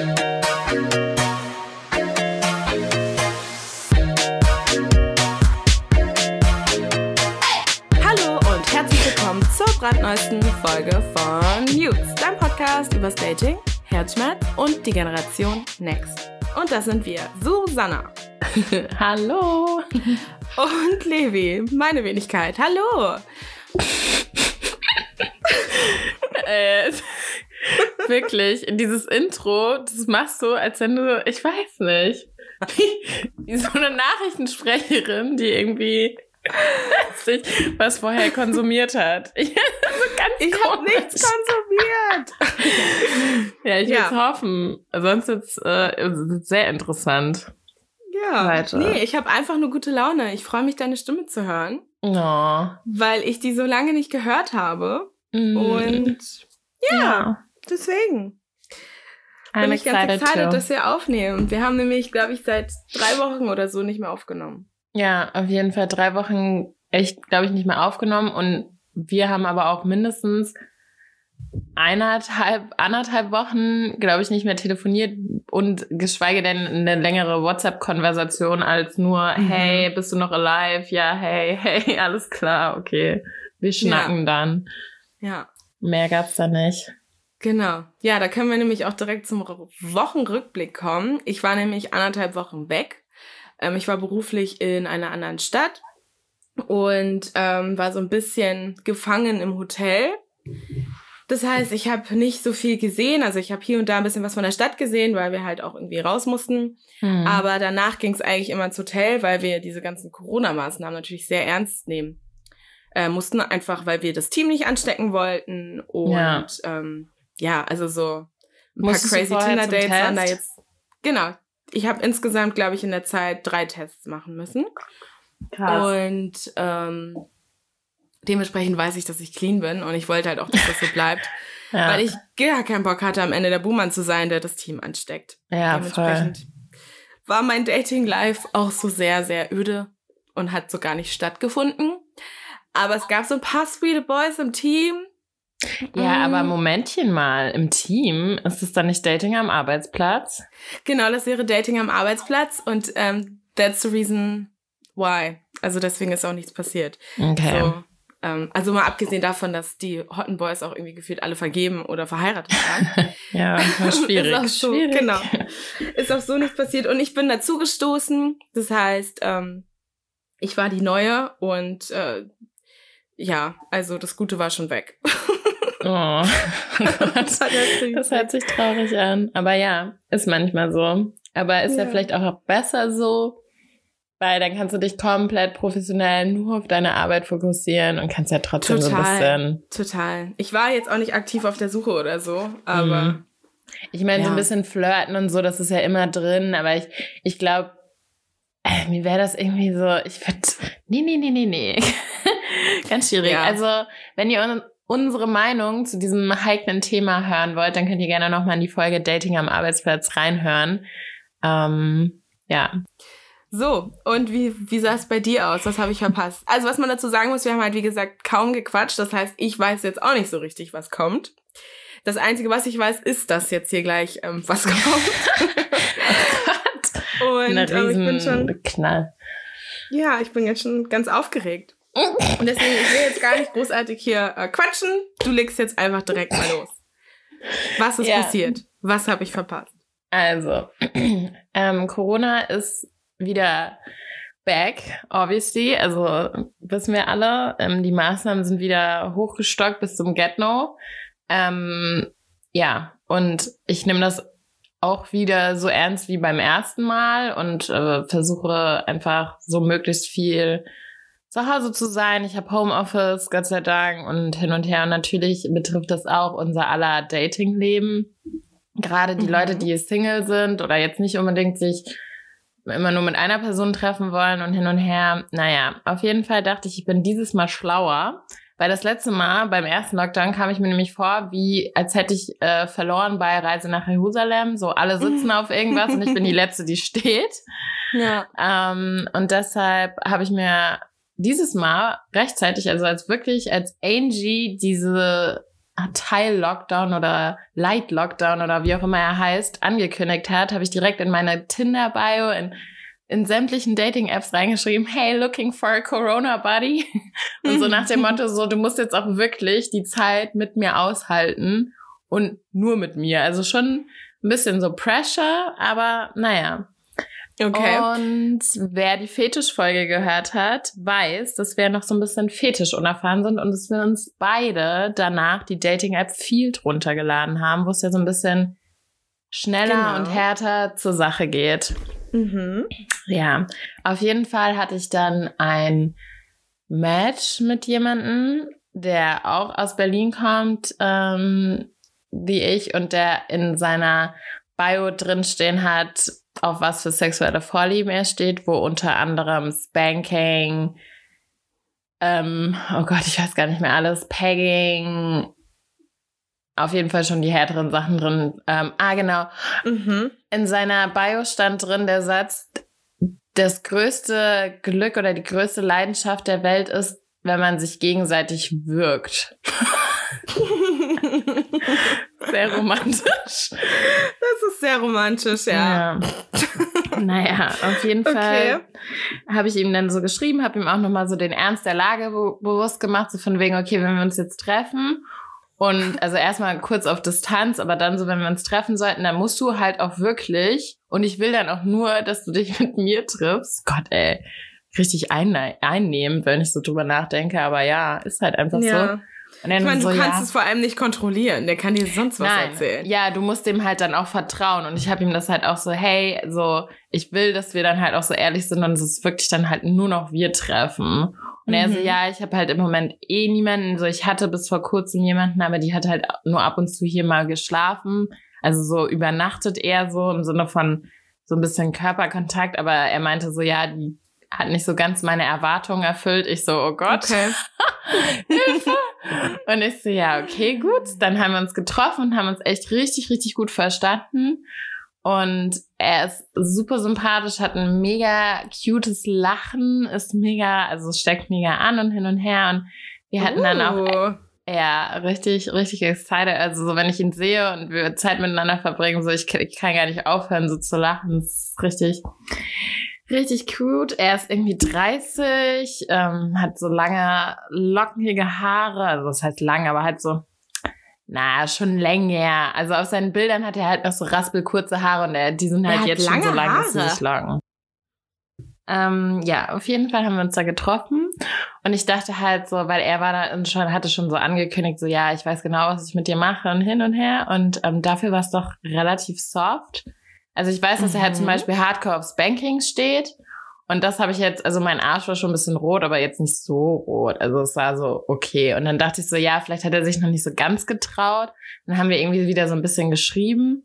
Hallo und herzlich willkommen zur brandneuesten Folge von Mutes, dein Podcast über Dating, Herzschmerz und die Generation Next. Und das sind wir, Susanna Hallo. und Levi, meine Wenigkeit. Hallo. äh, wirklich, dieses Intro, das machst du, als wenn du, ich weiß nicht, wie so eine Nachrichtensprecherin, die irgendwie nicht, was vorher konsumiert hat. Ich, ganz Ich habe nichts konsumiert. Ja, ich Ja. hoffen. Sonst ist äh, sehr interessant. Ja, Weiter. nee, ich habe einfach nur gute Laune. Ich freue mich, deine Stimme zu hören, Oh. weil ich die so lange nicht gehört habe. Mm. Und ja, deswegen. bin I'm ich ganz excited too. dass wir aufnehmen. Wir haben nämlich, glaube ich, seit drei Wochen oder so nicht mehr aufgenommen. Ja, auf jeden Fall drei Wochen echt, glaube ich, nicht mehr aufgenommen. Und wir haben aber auch mindestens eineinhalb, anderthalb Wochen, glaube ich, nicht mehr telefoniert und geschweige denn eine längere WhatsApp-Konversation als nur, Mhm. hey, bist du noch alive? Ja, hey, hey, alles klar, okay. Wir schnacken dann. Ja, Mehr gab's da nicht. Genau. Ja, da können wir nämlich auch direkt zum Wochenrückblick kommen. Ich war nämlich anderthalb Wochen weg. Ähm, ich war beruflich in einer anderen Stadt und ähm, war so ein bisschen gefangen im Hotel. Das heißt, ich habe nicht so viel gesehen. Also ich habe hier und da ein bisschen was von der Stadt gesehen, weil wir halt auch irgendwie raus mussten. Hm. Aber danach ging es eigentlich immer ins Hotel, weil wir diese ganzen Corona-Maßnahmen natürlich sehr ernst nehmen äh, mussten, einfach weil wir das Team nicht anstecken wollten. Und ja, ähm, ja also so ein Musstest du paar crazy Tinder-Dates waren da jetzt. Genau. Ich habe insgesamt, glaube ich, in der Zeit drei Tests machen müssen. Krass. Und ähm, dementsprechend weiß ich, dass ich clean bin und ich wollte halt auch, dass das so bleibt, ja. weil ich gar keinen Bock hatte, am Ende der Buhmann zu sein, der das Team ansteckt. ja, voll. Dementsprechend war mein Dating Life auch so sehr, sehr öde und hat so gar nicht stattgefunden. Aber es gab so ein paar sweet Boys im Team. Ja, aber Momentchen mal, im Team, ist es dann nicht Dating am Arbeitsplatz? Genau, das wäre Dating am Arbeitsplatz und ähm, that's the reason why. Also deswegen ist auch nichts passiert. Okay. So, ähm, also mal abgesehen davon, dass die Hotten Boys auch irgendwie gefühlt alle vergeben oder verheiratet waren. Ja, war schwierig. Ist auch so, schwierig. genau. Ist auch so nichts passiert. Und ich bin dazu gestoßen. Das heißt, ähm, ich war die Neue und äh, ja, also das Gute war schon weg. Oh. Das das hört sich traurig an. Aber ja, ist manchmal so. Aber ist ja, Ja. vielleicht auch besser so, weil dann kannst du dich komplett professionell nur auf deine Arbeit fokussieren und kannst ja trotzdem so ein Total. bisschen. Total. Ich war jetzt auch nicht aktiv auf der Suche oder so, aber Mhm. Ich meine, so ein Ja. bisschen flirten und so, das ist ja immer drin, aber ich, ich glaube, äh, mir wäre das irgendwie so, ich würde, nee, nee, nee, nee, nee. Ganz schwierig. Ja. Also, wenn ihr unsere Meinung zu diesem heiklen Thema hören wollt, dann könnt ihr gerne nochmal in die Folge Dating am Arbeitsplatz reinhören. Ähm, ja. So, und wie, wie sah es bei dir aus? Was habe ich verpasst? Also, was man dazu sagen muss, wir haben halt, wie gesagt, kaum gequatscht. Das heißt, ich weiß jetzt auch nicht so richtig, was kommt. Das Einzige, was ich weiß, ist, dass jetzt hier gleich ähm, was kommt. und Eine ähm, ich bin schon, Knall. ja, ich bin jetzt schon ganz aufgeregt. Und deswegen, ich will jetzt gar nicht großartig hier äh, quatschen. Du legst jetzt einfach direkt mal los. Was ist Ja. passiert? Was habe ich verpasst? Also, ähm, Corona ist wieder back, obviously. Also wissen wir alle, ähm, die Maßnahmen sind wieder hochgestockt bis zum Get-No. Ähm, ja, und ich nehme das auch wieder so ernst wie beim ersten Mal und äh, versuche einfach so möglichst viel zu Hause zu sein. Ich habe Homeoffice, Gott sei Dank, und hin und her. Und natürlich betrifft das auch unser aller Dating-Leben. Gerade die Mhm. Leute, die Single sind oder jetzt nicht unbedingt sich immer nur mit einer Person treffen wollen und hin und her. Naja, auf jeden Fall dachte ich, ich bin dieses Mal schlauer. Weil das letzte Mal beim ersten Lockdown kam ich mir nämlich vor, wie als hätte ich äh, verloren bei Reise nach Jerusalem. So alle sitzen auf irgendwas und ich bin die Letzte, die steht. Ja. Ähm, und deshalb habe ich mir dieses Mal rechtzeitig, also als wirklich als Angie diese Teil-Lockdown oder Light-Lockdown oder wie auch immer er heißt, angekündigt hat, habe ich direkt in meine Tinder-Bio in, in sämtlichen Dating-Apps reingeschrieben, hey, looking for a Corona-Buddy. Und so nach dem Motto, so, du musst jetzt auch wirklich die Zeit mit mir aushalten und nur mit mir. Also schon ein bisschen so Pressure, aber naja. Okay. Und wer die Fetischfolge gehört hat, weiß, dass wir noch so ein bisschen fetisch unerfahren sind und dass wir uns beide danach die Dating-App viel drunter geladen haben, wo es ja so ein bisschen schneller genau. und härter zur Sache geht. Mhm. Ja, auf jeden Fall hatte ich dann ein Match mit jemandem, der auch aus Berlin kommt, ähm, wie ich, und der in seiner Bio drinstehen hat, auf was für sexuelle Vorlieben er steht, wo unter anderem Spanking, ähm, oh Gott, ich weiß gar nicht mehr alles, Pegging, auf jeden Fall schon die härteren Sachen drin. Ähm, ah, genau. Mhm. In seiner Bio stand drin der Satz, das größte Glück oder die größte Leidenschaft der Welt ist, wenn man sich gegenseitig wirkt. sehr romantisch. Das ist sehr romantisch, ja. ja. Naja, auf jeden Fall okay. habe ich ihm dann so geschrieben, habe ihm auch nochmal so den Ernst der Lage be bewusst gemacht, so von wegen, okay, wenn wir uns jetzt treffen und also erstmal kurz auf Distanz, aber dann so, wenn wir uns treffen sollten, dann musst du halt auch wirklich, und ich will dann auch nur, dass du dich mit mir triffst. Gott, ey, richtig ein einnehmen, wenn ich so drüber nachdenke, aber ja, ist halt einfach ja. so. Ich meine, so, du kannst ja. es vor allem nicht kontrollieren. Der kann dir sonst was Nein. erzählen. Ja, du musst dem halt dann auch vertrauen. Und ich habe ihm das halt auch so, hey, so, ich will, dass wir dann halt auch so ehrlich sind und es ist wirklich dann halt nur noch wir treffen. Und mhm. er so, mhm. ja, ich habe halt im Moment eh niemanden. So, ich hatte bis vor kurzem jemanden, aber die hat halt nur ab und zu hier mal geschlafen. Also so übernachtet er so im Sinne von so ein bisschen Körperkontakt. Aber er meinte so, ja, die hat nicht so ganz meine Erwartungen erfüllt. Ich so, oh Gott. Okay. Hilfe. Und ich so, ja, okay, gut. Dann haben wir uns getroffen und haben uns echt richtig, richtig gut verstanden. Und er ist super sympathisch, hat ein mega cutes Lachen, ist mega, also steckt mega an und hin und her. Und wir hatten uh. dann auch, uh. ja, richtig, richtig excited. Also so, wenn ich ihn sehe und wir Zeit miteinander verbringen, so, ich, ich kann gar nicht aufhören, so zu lachen. Das ist richtig, Richtig cute. Er ist irgendwie 30, ähm, hat so lange, lockige Haare. Also das heißt lang, aber halt so, na, schon länger. Also auf seinen Bildern hat er halt noch so raspelkurze Haare und er, die sind halt jetzt schon so lang, dass sie nicht lang. Ähm, ja, auf jeden Fall haben wir uns da getroffen und ich dachte halt so, weil er war da und schon hatte schon so angekündigt, so ja, ich weiß genau, was ich mit dir mache und hin und her und ähm, dafür war es doch relativ soft. Also ich weiß, dass er halt zum mhm. Beispiel Hardcore aufs Banking steht. Und das habe ich jetzt, also mein Arsch war schon ein bisschen rot, aber jetzt nicht so rot. Also es war so okay. Und dann dachte ich so, ja, vielleicht hat er sich noch nicht so ganz getraut. Dann haben wir irgendwie wieder so ein bisschen geschrieben.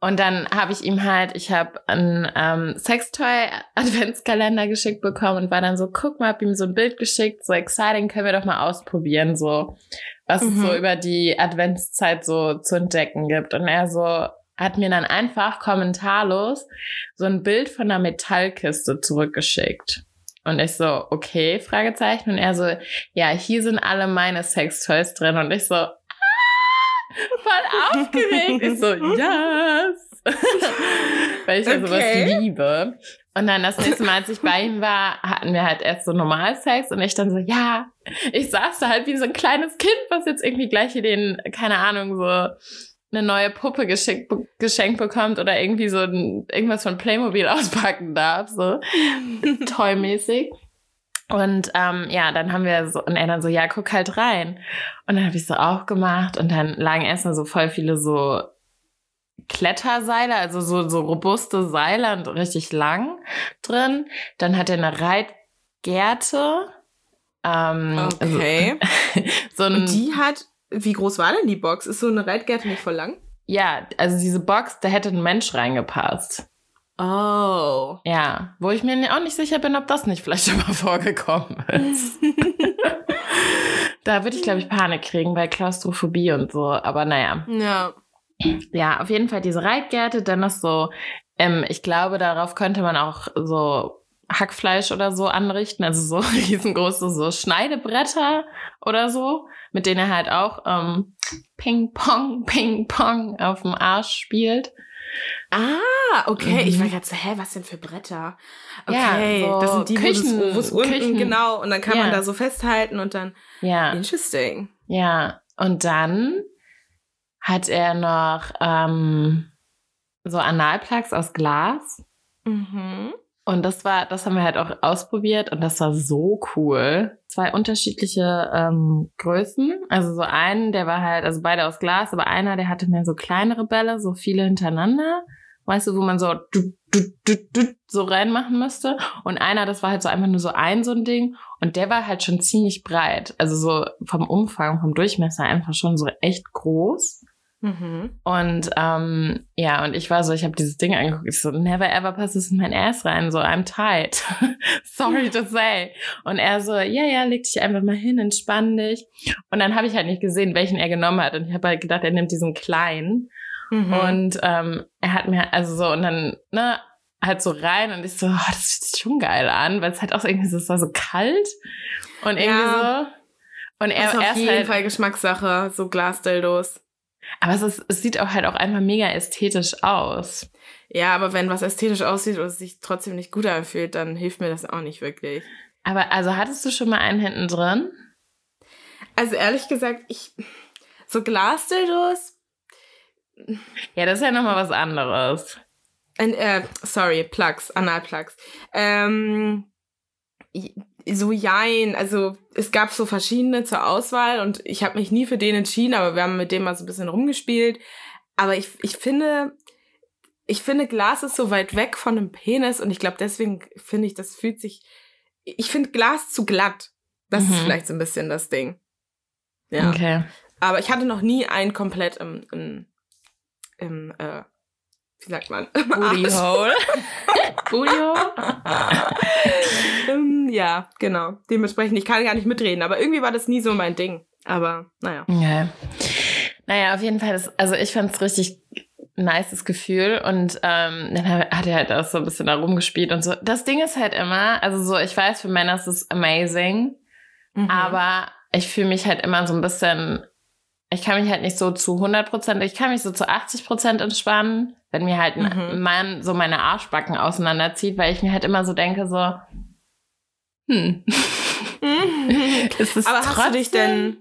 Und dann habe ich ihm halt, ich habe einen ähm, Sextoy-Adventskalender geschickt bekommen und war dann so, guck mal, hab ihm so ein Bild geschickt, so exciting, können wir doch mal ausprobieren, so was mhm. es so mhm. über die Adventszeit so zu entdecken gibt. Und er so, hat mir dann einfach kommentarlos so ein Bild von einer Metallkiste zurückgeschickt. Und ich so, okay, Fragezeichen. Und er so, ja, hier sind alle meine Sextoys drin. Und ich so, ah, voll aufgeregt. ich so, yes. Weil ich ja okay. sowas liebe. Und dann das nächste Mal, als ich bei ihm war, hatten wir halt erst so Normalsex und ich dann so, ja, ich saß da halt wie so ein kleines Kind, was jetzt irgendwie gleich hier den, keine Ahnung, so eine neue Puppe geschickt, geschenkt bekommt oder irgendwie so ein, irgendwas von Playmobil auspacken darf, so tollmäßig. Und ähm, ja, dann haben wir so, und er dann so, ja, guck halt rein. Und dann habe ich so auch gemacht und dann lagen erstmal so voll viele so Kletterseile, also so, so robuste Seile und richtig lang drin. Dann hat er eine Reitgerte. Ähm, okay. Also, so ein, und die hat wie groß war denn die Box? Ist so eine Reitgerte nicht voll lang? Ja, also diese Box, da hätte ein Mensch reingepasst. Oh. Ja, wo ich mir auch nicht sicher bin, ob das nicht vielleicht schon mal vorgekommen ist. da würde ich, glaube ich, Panik kriegen bei Klaustrophobie und so. Aber naja. Ja. Ja, auf jeden Fall diese Reitgerte, dann noch so, ähm, ich glaube, darauf könnte man auch so Hackfleisch oder so anrichten, also so riesengroße so Schneidebretter oder so, mit denen er halt auch ähm, Ping Pong, Ping Pong auf dem Arsch spielt. Ah, okay. Mhm. Ich war gerade so, hä, was denn für Bretter? Okay, ja, so das sind die, Küchen, wo es unten, Küchen. genau. Und dann kann ja. man da so festhalten und dann, ja. interesting. Ja, und dann hat er noch ähm, so Analplugs aus Glas. Mhm. Und das war, das haben wir halt auch ausprobiert und das war so cool. Zwei unterschiedliche ähm, Größen. Also so einen, der war halt, also beide aus Glas, aber einer, der hatte mehr so kleinere Bälle, so viele hintereinander. Weißt du, wo man so du, du, du, du, so reinmachen müsste. Und einer, das war halt so einfach nur so ein so ein Ding. Und der war halt schon ziemlich breit. Also so vom Umfang, vom Durchmesser einfach schon so echt groß. Mhm. Und ähm, ja, und ich war so, ich habe dieses Ding angeguckt, ich so, never ever passt es in mein Ass rein, so I'm tight. Sorry to say. Und er so, ja, ja, leg dich einfach mal hin, entspann dich. Und dann habe ich halt nicht gesehen, welchen er genommen hat. Und ich habe halt gedacht, er nimmt diesen kleinen. Mhm. Und ähm, er hat mir, also so, und dann, ne, halt so rein und ich so, oh, das fühlt sich schon geil an, weil es halt auch irgendwie so, es war so kalt und irgendwie ja. so. Und er, ist auf jeden halt, Fall Geschmackssache, so Glasdildos. Aber es, ist, es sieht auch halt auch einfach mega ästhetisch aus. Ja, aber wenn was ästhetisch aussieht und es sich trotzdem nicht gut anfühlt, dann hilft mir das auch nicht wirklich. Aber also hattest du schon mal einen hinten drin? Also ehrlich gesagt, ich so Glasdildos. Ja, das ist ja nochmal was anderes. Ein, äh, sorry, Plugs, Analplugs. Ähm, so jein, also es gab so verschiedene zur Auswahl und ich habe mich nie für den entschieden, aber wir haben mit dem mal so ein bisschen rumgespielt. Aber ich, ich finde, ich finde, Glas ist so weit weg von einem Penis und ich glaube, deswegen finde ich, das fühlt sich, ich finde Glas zu glatt. Das mhm. ist vielleicht so ein bisschen das Ding. Ja. Okay. Aber ich hatte noch nie einen komplett im, im, im äh, wie sagt man? Booty Hole. Booty Hole? um, ja, genau. Dementsprechend, ich kann gar nicht mitreden, aber irgendwie war das nie so mein Ding. Aber naja. Ja. Naja, auf jeden Fall, das, also ich fand es richtig nices Gefühl und ähm, dann hat er halt auch so ein bisschen da rumgespielt und so. Das Ding ist halt immer, also so, ich weiß, für Männer ist es amazing, mhm. aber ich fühle mich halt immer so ein bisschen ich kann mich halt nicht so zu 100 Prozent, ich kann mich so zu 80 Prozent entspannen, wenn mir halt ein mhm. Mann so meine Arschbacken auseinanderzieht, weil ich mir halt immer so denke, so, hm. ist es Aber trotzdem? hast du dich denn,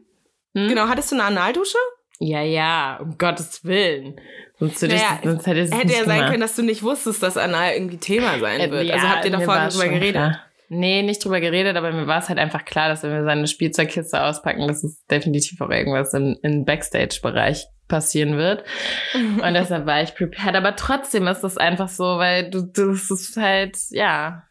hm? genau, hattest du eine Analdusche? Ja, ja, um Gottes Willen. Sonst, naja, ich, sonst hätte, hätte ja sein können, dass du nicht wusstest, dass Anal irgendwie Thema sein äh, wird. Ja, also habt ihr da vorher drüber geredet? Klar. Nee, nicht drüber geredet, aber mir war es halt einfach klar, dass wenn wir seine Spielzeugkiste auspacken, dass es definitiv auch irgendwas im, im Backstage-Bereich passieren wird. Und deshalb war ich prepared. Aber trotzdem ist das einfach so, weil du, das ist halt, ja.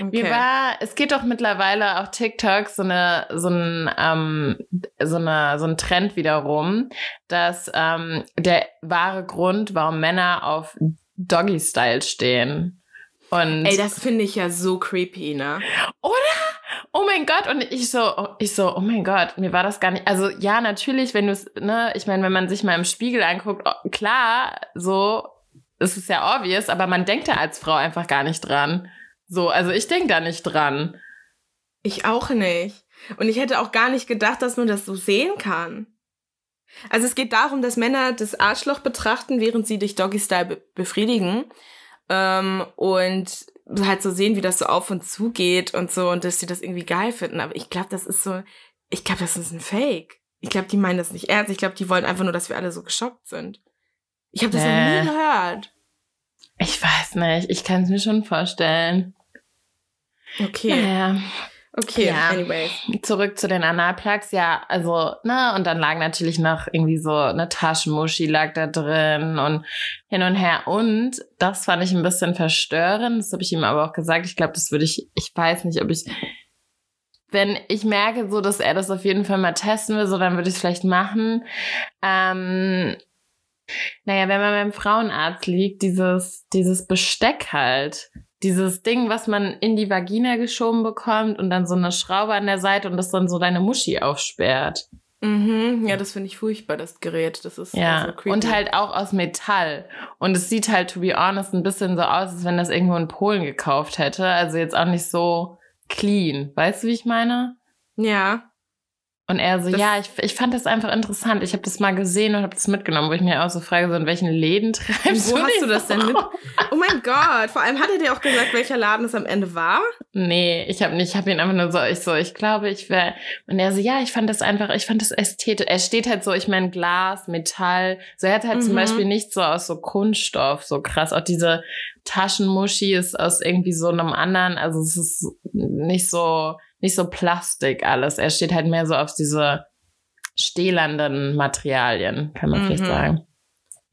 Okay. Wie war, es geht doch mittlerweile auf TikTok so eine, so ein, ähm, so eine, so ein Trend wiederum, dass ähm, der wahre Grund, warum Männer auf Doggy-Style stehen. Und Ey, das finde ich ja so creepy, ne? Oder? Oh mein Gott. Und ich so, ich so, oh mein Gott, mir war das gar nicht. Also ja, natürlich, wenn du es, ne, ich meine, wenn man sich mal im Spiegel anguckt, oh, klar, so, es ist ja obvious, aber man denkt da als Frau einfach gar nicht dran. So, also ich denke da nicht dran. Ich auch nicht. Und ich hätte auch gar nicht gedacht, dass man das so sehen kann. Also es geht darum, dass Männer das Arschloch betrachten, während sie dich Doggy-Style be befriedigen. Ähm, und halt so sehen, wie das so auf und zu geht und so und dass sie das irgendwie geil finden. Aber ich glaube, das ist so, ich glaube, das ist ein Fake. Ich glaube, die meinen das nicht ernst. Ich glaube, die wollen einfach nur, dass wir alle so geschockt sind. Ich habe das äh, noch nie gehört. Ich weiß nicht. Ich kann es mir schon vorstellen. Okay. Naja. Okay, ja. anyway. Zurück zu den Analplugs, ja, also, ne, und dann lag natürlich noch irgendwie so eine Taschenmuschi lag da drin und hin und her. Und das fand ich ein bisschen verstörend, das habe ich ihm aber auch gesagt. Ich glaube, das würde ich, ich weiß nicht, ob ich, wenn ich merke so, dass er das auf jeden Fall mal testen will, so dann würde ich es vielleicht machen. Ähm, naja, wenn man beim Frauenarzt liegt, dieses, dieses Besteck halt dieses Ding, was man in die Vagina geschoben bekommt und dann so eine Schraube an der Seite und das dann so deine Muschi aufsperrt. Mhm, ja, das finde ich furchtbar, das Gerät. Das ist Ja, so creepy. und halt auch aus Metall. Und es sieht halt, to be honest, ein bisschen so aus, als wenn das irgendwo in Polen gekauft hätte. Also jetzt auch nicht so clean. Weißt du, wie ich meine? Ja. Und er so, Das- ja, ich, ich fand das einfach interessant. Ich habe das mal gesehen und habe das mitgenommen, wo ich mir auch so frage, so in welchen Läden treibst Wo du hast du das denn mit? Oh mein Gott. Vor allem hat er dir auch gesagt, welcher Laden es am Ende war? Nee, ich habe nicht, ich habe ihn einfach nur so, ich so, ich glaube, ich wäre. Und er so, ja, ich fand das einfach, ich fand das ästhetisch. Er steht halt so, ich meine, Glas, Metall. So, er hat halt zum Mhm. Beispiel nicht so aus so Kunststoff, so krass. Auch diese Taschenmuschi ist aus irgendwie so einem anderen, also es ist nicht so, nicht so Plastik alles. Er steht halt mehr so auf diese stählernden Materialien, kann man vielleicht Mhm. sagen.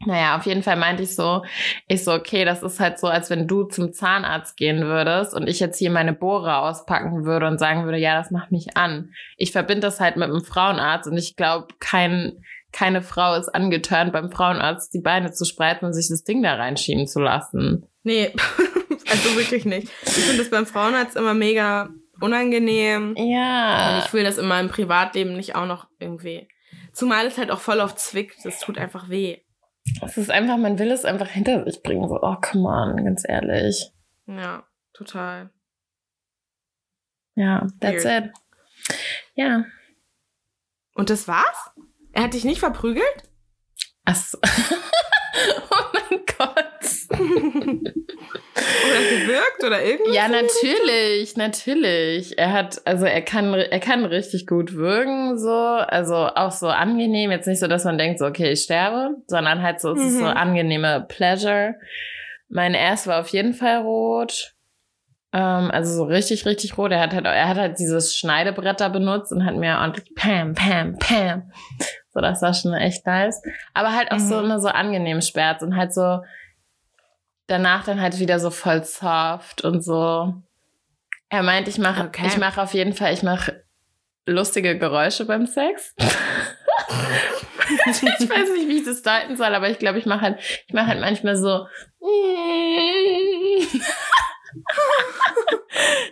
Naja, auf jeden Fall meinte ich so, ich so, okay, das ist halt so, als wenn du zum Zahnarzt gehen würdest und ich jetzt hier meine Bohrer auspacken würde und sagen würde, ja, das macht mich an. Ich verbinde das halt mit einem Frauenarzt und ich glaube, kein, keine Frau ist angeturnt, beim Frauenarzt die Beine zu spreizen und sich das Ding da reinschieben zu lassen. Nee, also wirklich nicht. Ich finde das beim Frauenarzt immer mega unangenehm. Und Ja. ich will das in meinem Privatleben nicht auch noch irgendwie. Zumal es halt auch voll auf zwickt. Das tut einfach weh. Es ist einfach, man will es einfach hinter sich bringen. So, oh, come on, ganz ehrlich. Ja, total. Ja, that's Weird. it. Ja. Und das war's? Er hat dich nicht verprügelt? Ach so. oh mein Gott. Oder gewirkt oder irgendwas? Ja, natürlich, natürlich. Er hat, also er kann, er kann richtig gut wirken, so, also auch so angenehm. Jetzt nicht so, dass man denkt, so, okay, ich sterbe, sondern halt so, es ist so Mhm. angenehme Pleasure. Mein Ass war auf jeden Fall rot. Ähm, also so richtig, richtig rot. Er hat halt, er hat halt dieses Schneidebrett da benutzt und hat mir ordentlich Pam, Pam, Pam. So, das war schon echt nice. Aber halt auch so Mhm. immer so angenehm Schmerz und halt so danach dann halt wieder so voll soft und so. Er meint, ich mache, Okay. ich mache auf jeden Fall, ich mache lustige Geräusche beim Sex. ich weiß nicht, wie ich das deuten soll, aber ich glaube, ich mache halt, ich mache halt manchmal so.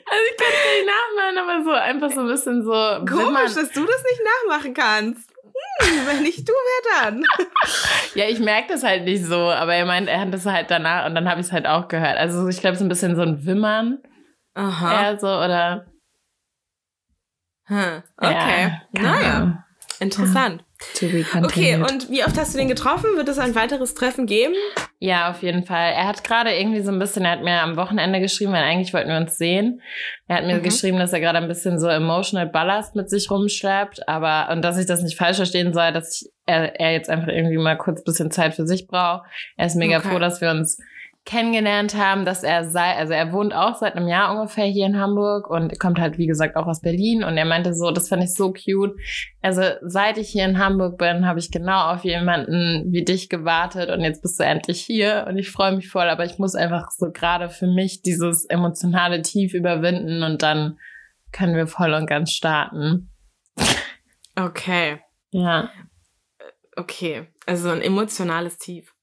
Also ich kann es nicht nachmachen, aber so einfach so ein bisschen so. Komisch, man- dass du das nicht nachmachen kannst. Hm, wenn nicht du, wer dann? Ja, ich merke das halt nicht so, aber er meint, er hat das halt danach und dann habe ich es halt auch gehört. Also ich glaube, so ein bisschen so ein Wimmern Aha. eher so oder. Hm. Okay. Ja, naja, interessant. To be Okay, und wie oft hast du den getroffen? Wird es ein weiteres Treffen geben? Ja, auf jeden Fall. Er hat gerade irgendwie so ein bisschen, er hat mir am Wochenende geschrieben, weil eigentlich wollten wir uns sehen. Er hat mir Mhm. geschrieben, dass er gerade ein bisschen so emotional Ballast mit sich rumschleppt, aber, und dass ich das nicht falsch verstehen soll, dass ich, er, er jetzt einfach irgendwie mal kurz ein bisschen Zeit für sich braucht. Er ist mega Okay. froh, dass wir uns kennengelernt haben, dass er sei, also er wohnt auch seit einem Jahr ungefähr hier in Hamburg und kommt halt, wie gesagt, auch aus Berlin und er meinte so, das fand ich so cute. Also seit ich hier in Hamburg bin, habe ich genau auf jemanden wie dich gewartet und jetzt bist du endlich hier und ich freue mich voll, aber ich muss einfach so gerade für mich dieses emotionale Tief überwinden und dann können wir voll und ganz starten. Okay, Ja, okay. Also ein emotionales Tief.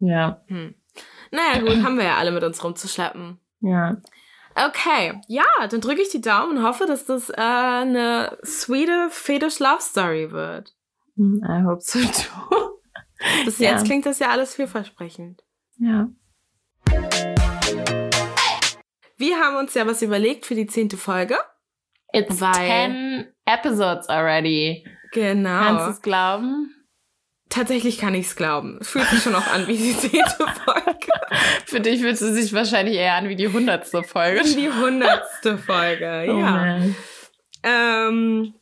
ja, Hm. Naja, gut, haben wir ja alle mit uns rumzuschleppen. ja. Okay, ja, dann drücke ich die Daumen und hoffe, dass das äh, eine sweete Fetish Love Story wird. I hope so too. Bis Ja. jetzt klingt das ja alles vielversprechend. Ja. Wir haben uns ja was überlegt für die zehnte Folge. It's Weil- 10 episodes already. Kannst du Genau. es glauben? Tatsächlich kann ich es glauben. Es fühlt sich schon auch an wie die zehnte Folge. Für dich fühlt es sich wahrscheinlich eher an wie die hundertste Folge. Wie die hundertste Folge. Oh ja. man. Ähm,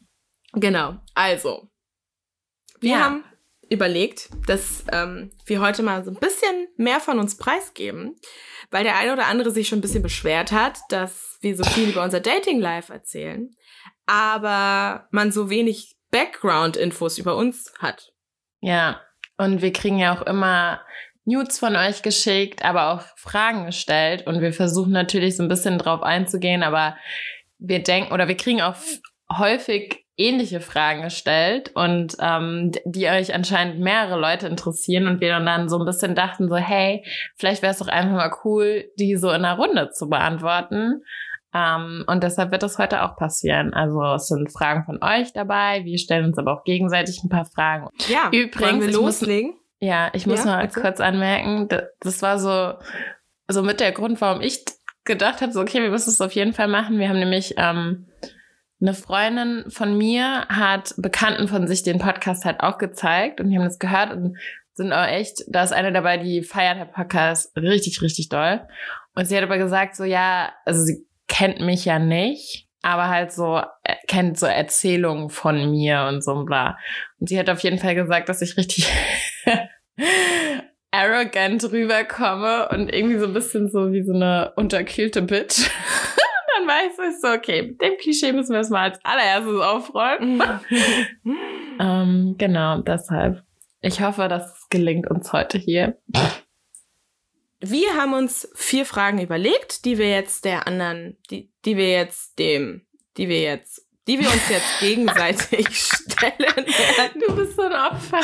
genau. Also, wir Ja. haben überlegt, dass ähm, wir heute mal so ein bisschen mehr von uns preisgeben, weil der eine oder andere sich schon ein bisschen beschwert hat, dass wir so viel über unser Dating Life erzählen, aber man so wenig Background-Infos über uns hat. Ja, und wir kriegen ja auch immer Nudes von euch geschickt, aber auch Fragen gestellt und wir versuchen natürlich so ein bisschen drauf einzugehen, aber wir denken oder wir kriegen auch häufig ähnliche Fragen gestellt und ähm, die euch anscheinend mehrere Leute interessieren und wir dann so ein bisschen dachten so, hey, vielleicht wäre es doch einfach mal cool, die so in einer Runde zu beantworten. Ähm, und deshalb wird das heute auch passieren. Also es sind Fragen von euch dabei. Wir stellen uns aber auch gegenseitig ein paar Fragen. Ja, übrigens, wir loslegen? Muss, ja, ich muss ja, mal also? kurz anmerken, das war so, so mit der Grund, warum ich gedacht habe, so, okay, wir müssen es auf jeden Fall machen. Wir haben nämlich ähm, eine Freundin von mir hat Bekannten von sich den Podcast halt auch gezeigt und die haben das gehört und sind auch echt, da ist eine dabei, die feiert der Podcast richtig, richtig doll. Und sie hat aber gesagt, so ja, also sie kennt mich ja nicht, aber halt so, äh, kennt so Erzählungen von mir und so bla. Und sie hat auf jeden Fall gesagt, dass ich richtig arrogant rüberkomme und irgendwie so ein bisschen so wie so eine unterkühlte Bitch. dann weiß ich so, okay, mit dem Klischee müssen wir es mal als allererstes aufräumen. ähm, genau, deshalb. Ich hoffe, dass es gelingt uns heute hier. Wir haben uns vier Fragen überlegt, die wir jetzt der anderen, die, die wir jetzt dem, die wir jetzt, die wir uns jetzt gegenseitig stellen werden. Du bist so ein Opfer.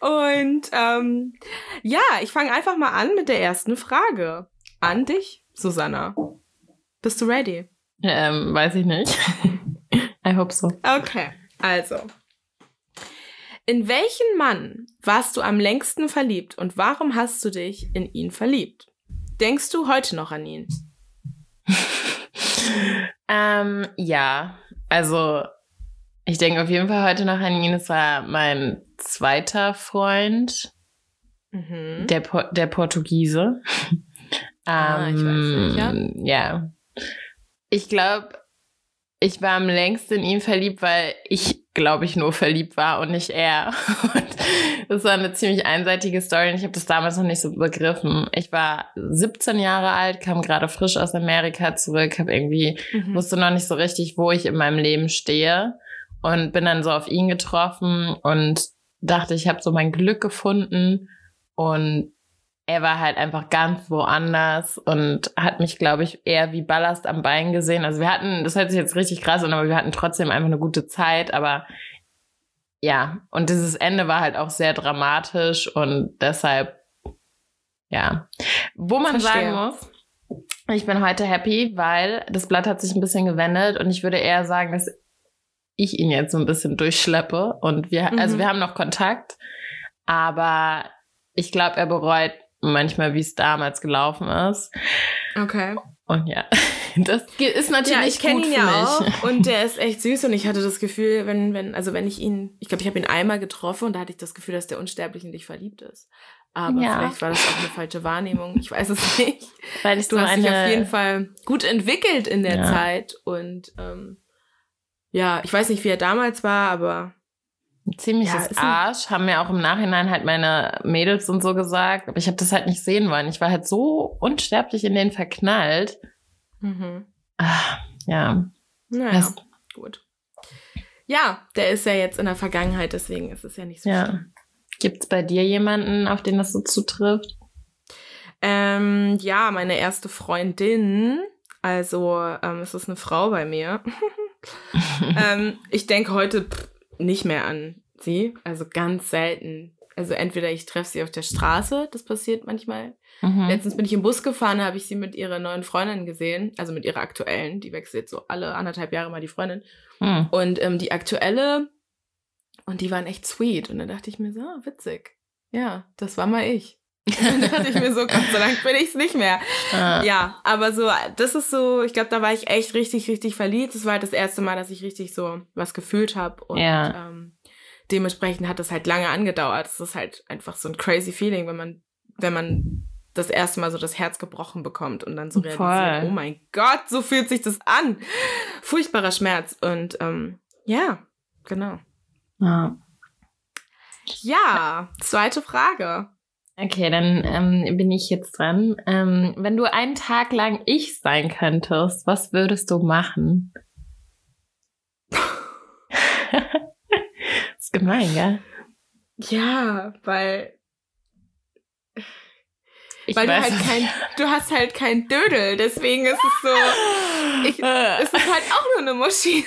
Und ähm, ja, ich fange einfach mal an mit der ersten Frage. An dich, Susanna. Bist du ready? Ähm, weiß ich nicht. I hope so. Okay, also. In welchen Mann warst du am längsten verliebt und warum hast du dich in ihn verliebt? Denkst du heute noch an ihn? ähm, ja, also ich denke auf jeden Fall heute noch an ihn. Es war mein zweiter Freund, mhm. der, po der Portugiese. ah, ich weiß nicht, ja. Ähm, ja. Ich glaube, ich war am längsten in ihn verliebt, weil ich, glaube ich, nur verliebt war und nicht er. Und das war eine ziemlich einseitige Story und ich habe das damals noch nicht so begriffen. Ich war 17 Jahre alt, kam gerade frisch aus Amerika zurück, habe irgendwie, mhm. wusste noch nicht so richtig, wo ich in meinem Leben stehe und bin dann so auf ihn getroffen und dachte, ich habe so mein Glück gefunden und er war halt einfach ganz woanders und hat mich, glaube ich, eher wie Ballast am Bein gesehen. Also wir hatten, das hört sich jetzt richtig krass an, aber wir hatten trotzdem einfach eine gute Zeit, aber ja, und dieses Ende war halt auch sehr dramatisch und deshalb, ja. Wo man Verstehe. sagen muss, ich bin heute happy, weil das Blatt hat sich ein bisschen gewendet und ich würde eher sagen, dass ich ihn jetzt so ein bisschen durchschleppe und wir, also mhm. also wir haben noch Kontakt, aber ich glaube, er bereut manchmal, wie es damals gelaufen ist. Okay. Und ja, das ist natürlich ja, ich kenne ihn ja auch und der ist echt süß und ich hatte das Gefühl, wenn wenn also wenn ich ihn, ich glaube, ich habe ihn einmal getroffen und da hatte ich das Gefühl, dass der unsterblich in dich verliebt ist. Aber ja. vielleicht war das auch eine falsche Wahrnehmung. Ich weiß es nicht. Weil ich du so hast eine... dich auf jeden Fall gut entwickelt in der ja. Zeit und ähm, ja, ich weiß nicht, wie er damals war, aber ein ziemliches ja, Arsch, haben mir auch im Nachhinein halt meine Mädels und so gesagt, aber ich habe das halt nicht sehen wollen. Ich war halt so unsterblich in den verknallt. Mhm. Ach, ja. Naja, das, gut. Ja, der ist ja jetzt in der Vergangenheit, deswegen ist es ja nicht so ja. schlimm. Gibt's bei dir jemanden, auf den das so zutrifft? Ähm, ja, meine erste Freundin, also ähm, es ist eine Frau bei mir. ähm, ich denke heute pff, nicht mehr an sie, also ganz selten. Also entweder ich treffe sie auf der Straße, das passiert manchmal. Mhm. Letztens bin ich im Bus gefahren, habe ich sie mit ihrer neuen Freundin gesehen, also mit ihrer aktuellen, die wechselt so alle anderthalb Jahre mal die Freundin. Mhm. Und ähm, die aktuelle, und die waren echt sweet. Und dann dachte ich mir so, oh, witzig. Ja, das war mal ich. dann dachte ich mir so, Gott sei Dank bin ich es nicht mehr. Ah. Ja, aber so, das ist so, ich glaube, da war ich echt richtig, richtig verliebt. Das war halt das erste Mal, dass ich richtig so was gefühlt habe. Und ja. ähm, dementsprechend hat das halt lange angedauert. Das ist halt einfach so ein crazy Feeling, wenn man, wenn man das erste Mal so das Herz gebrochen bekommt und dann so realisiert, Voll. oh mein Gott, so fühlt sich das an. Furchtbarer Schmerz. Und ähm, ja, genau. Ja. ja, zweite Frage. Okay, dann ähm, bin ich jetzt dran. Ähm, wenn du einen Tag lang ich sein könntest, was würdest du machen? ist gemein, gell? Ja, weil ich weil du halt kein, du hast halt kein Dödel, deswegen ist es so, ich, es ist halt auch nur eine Maschine.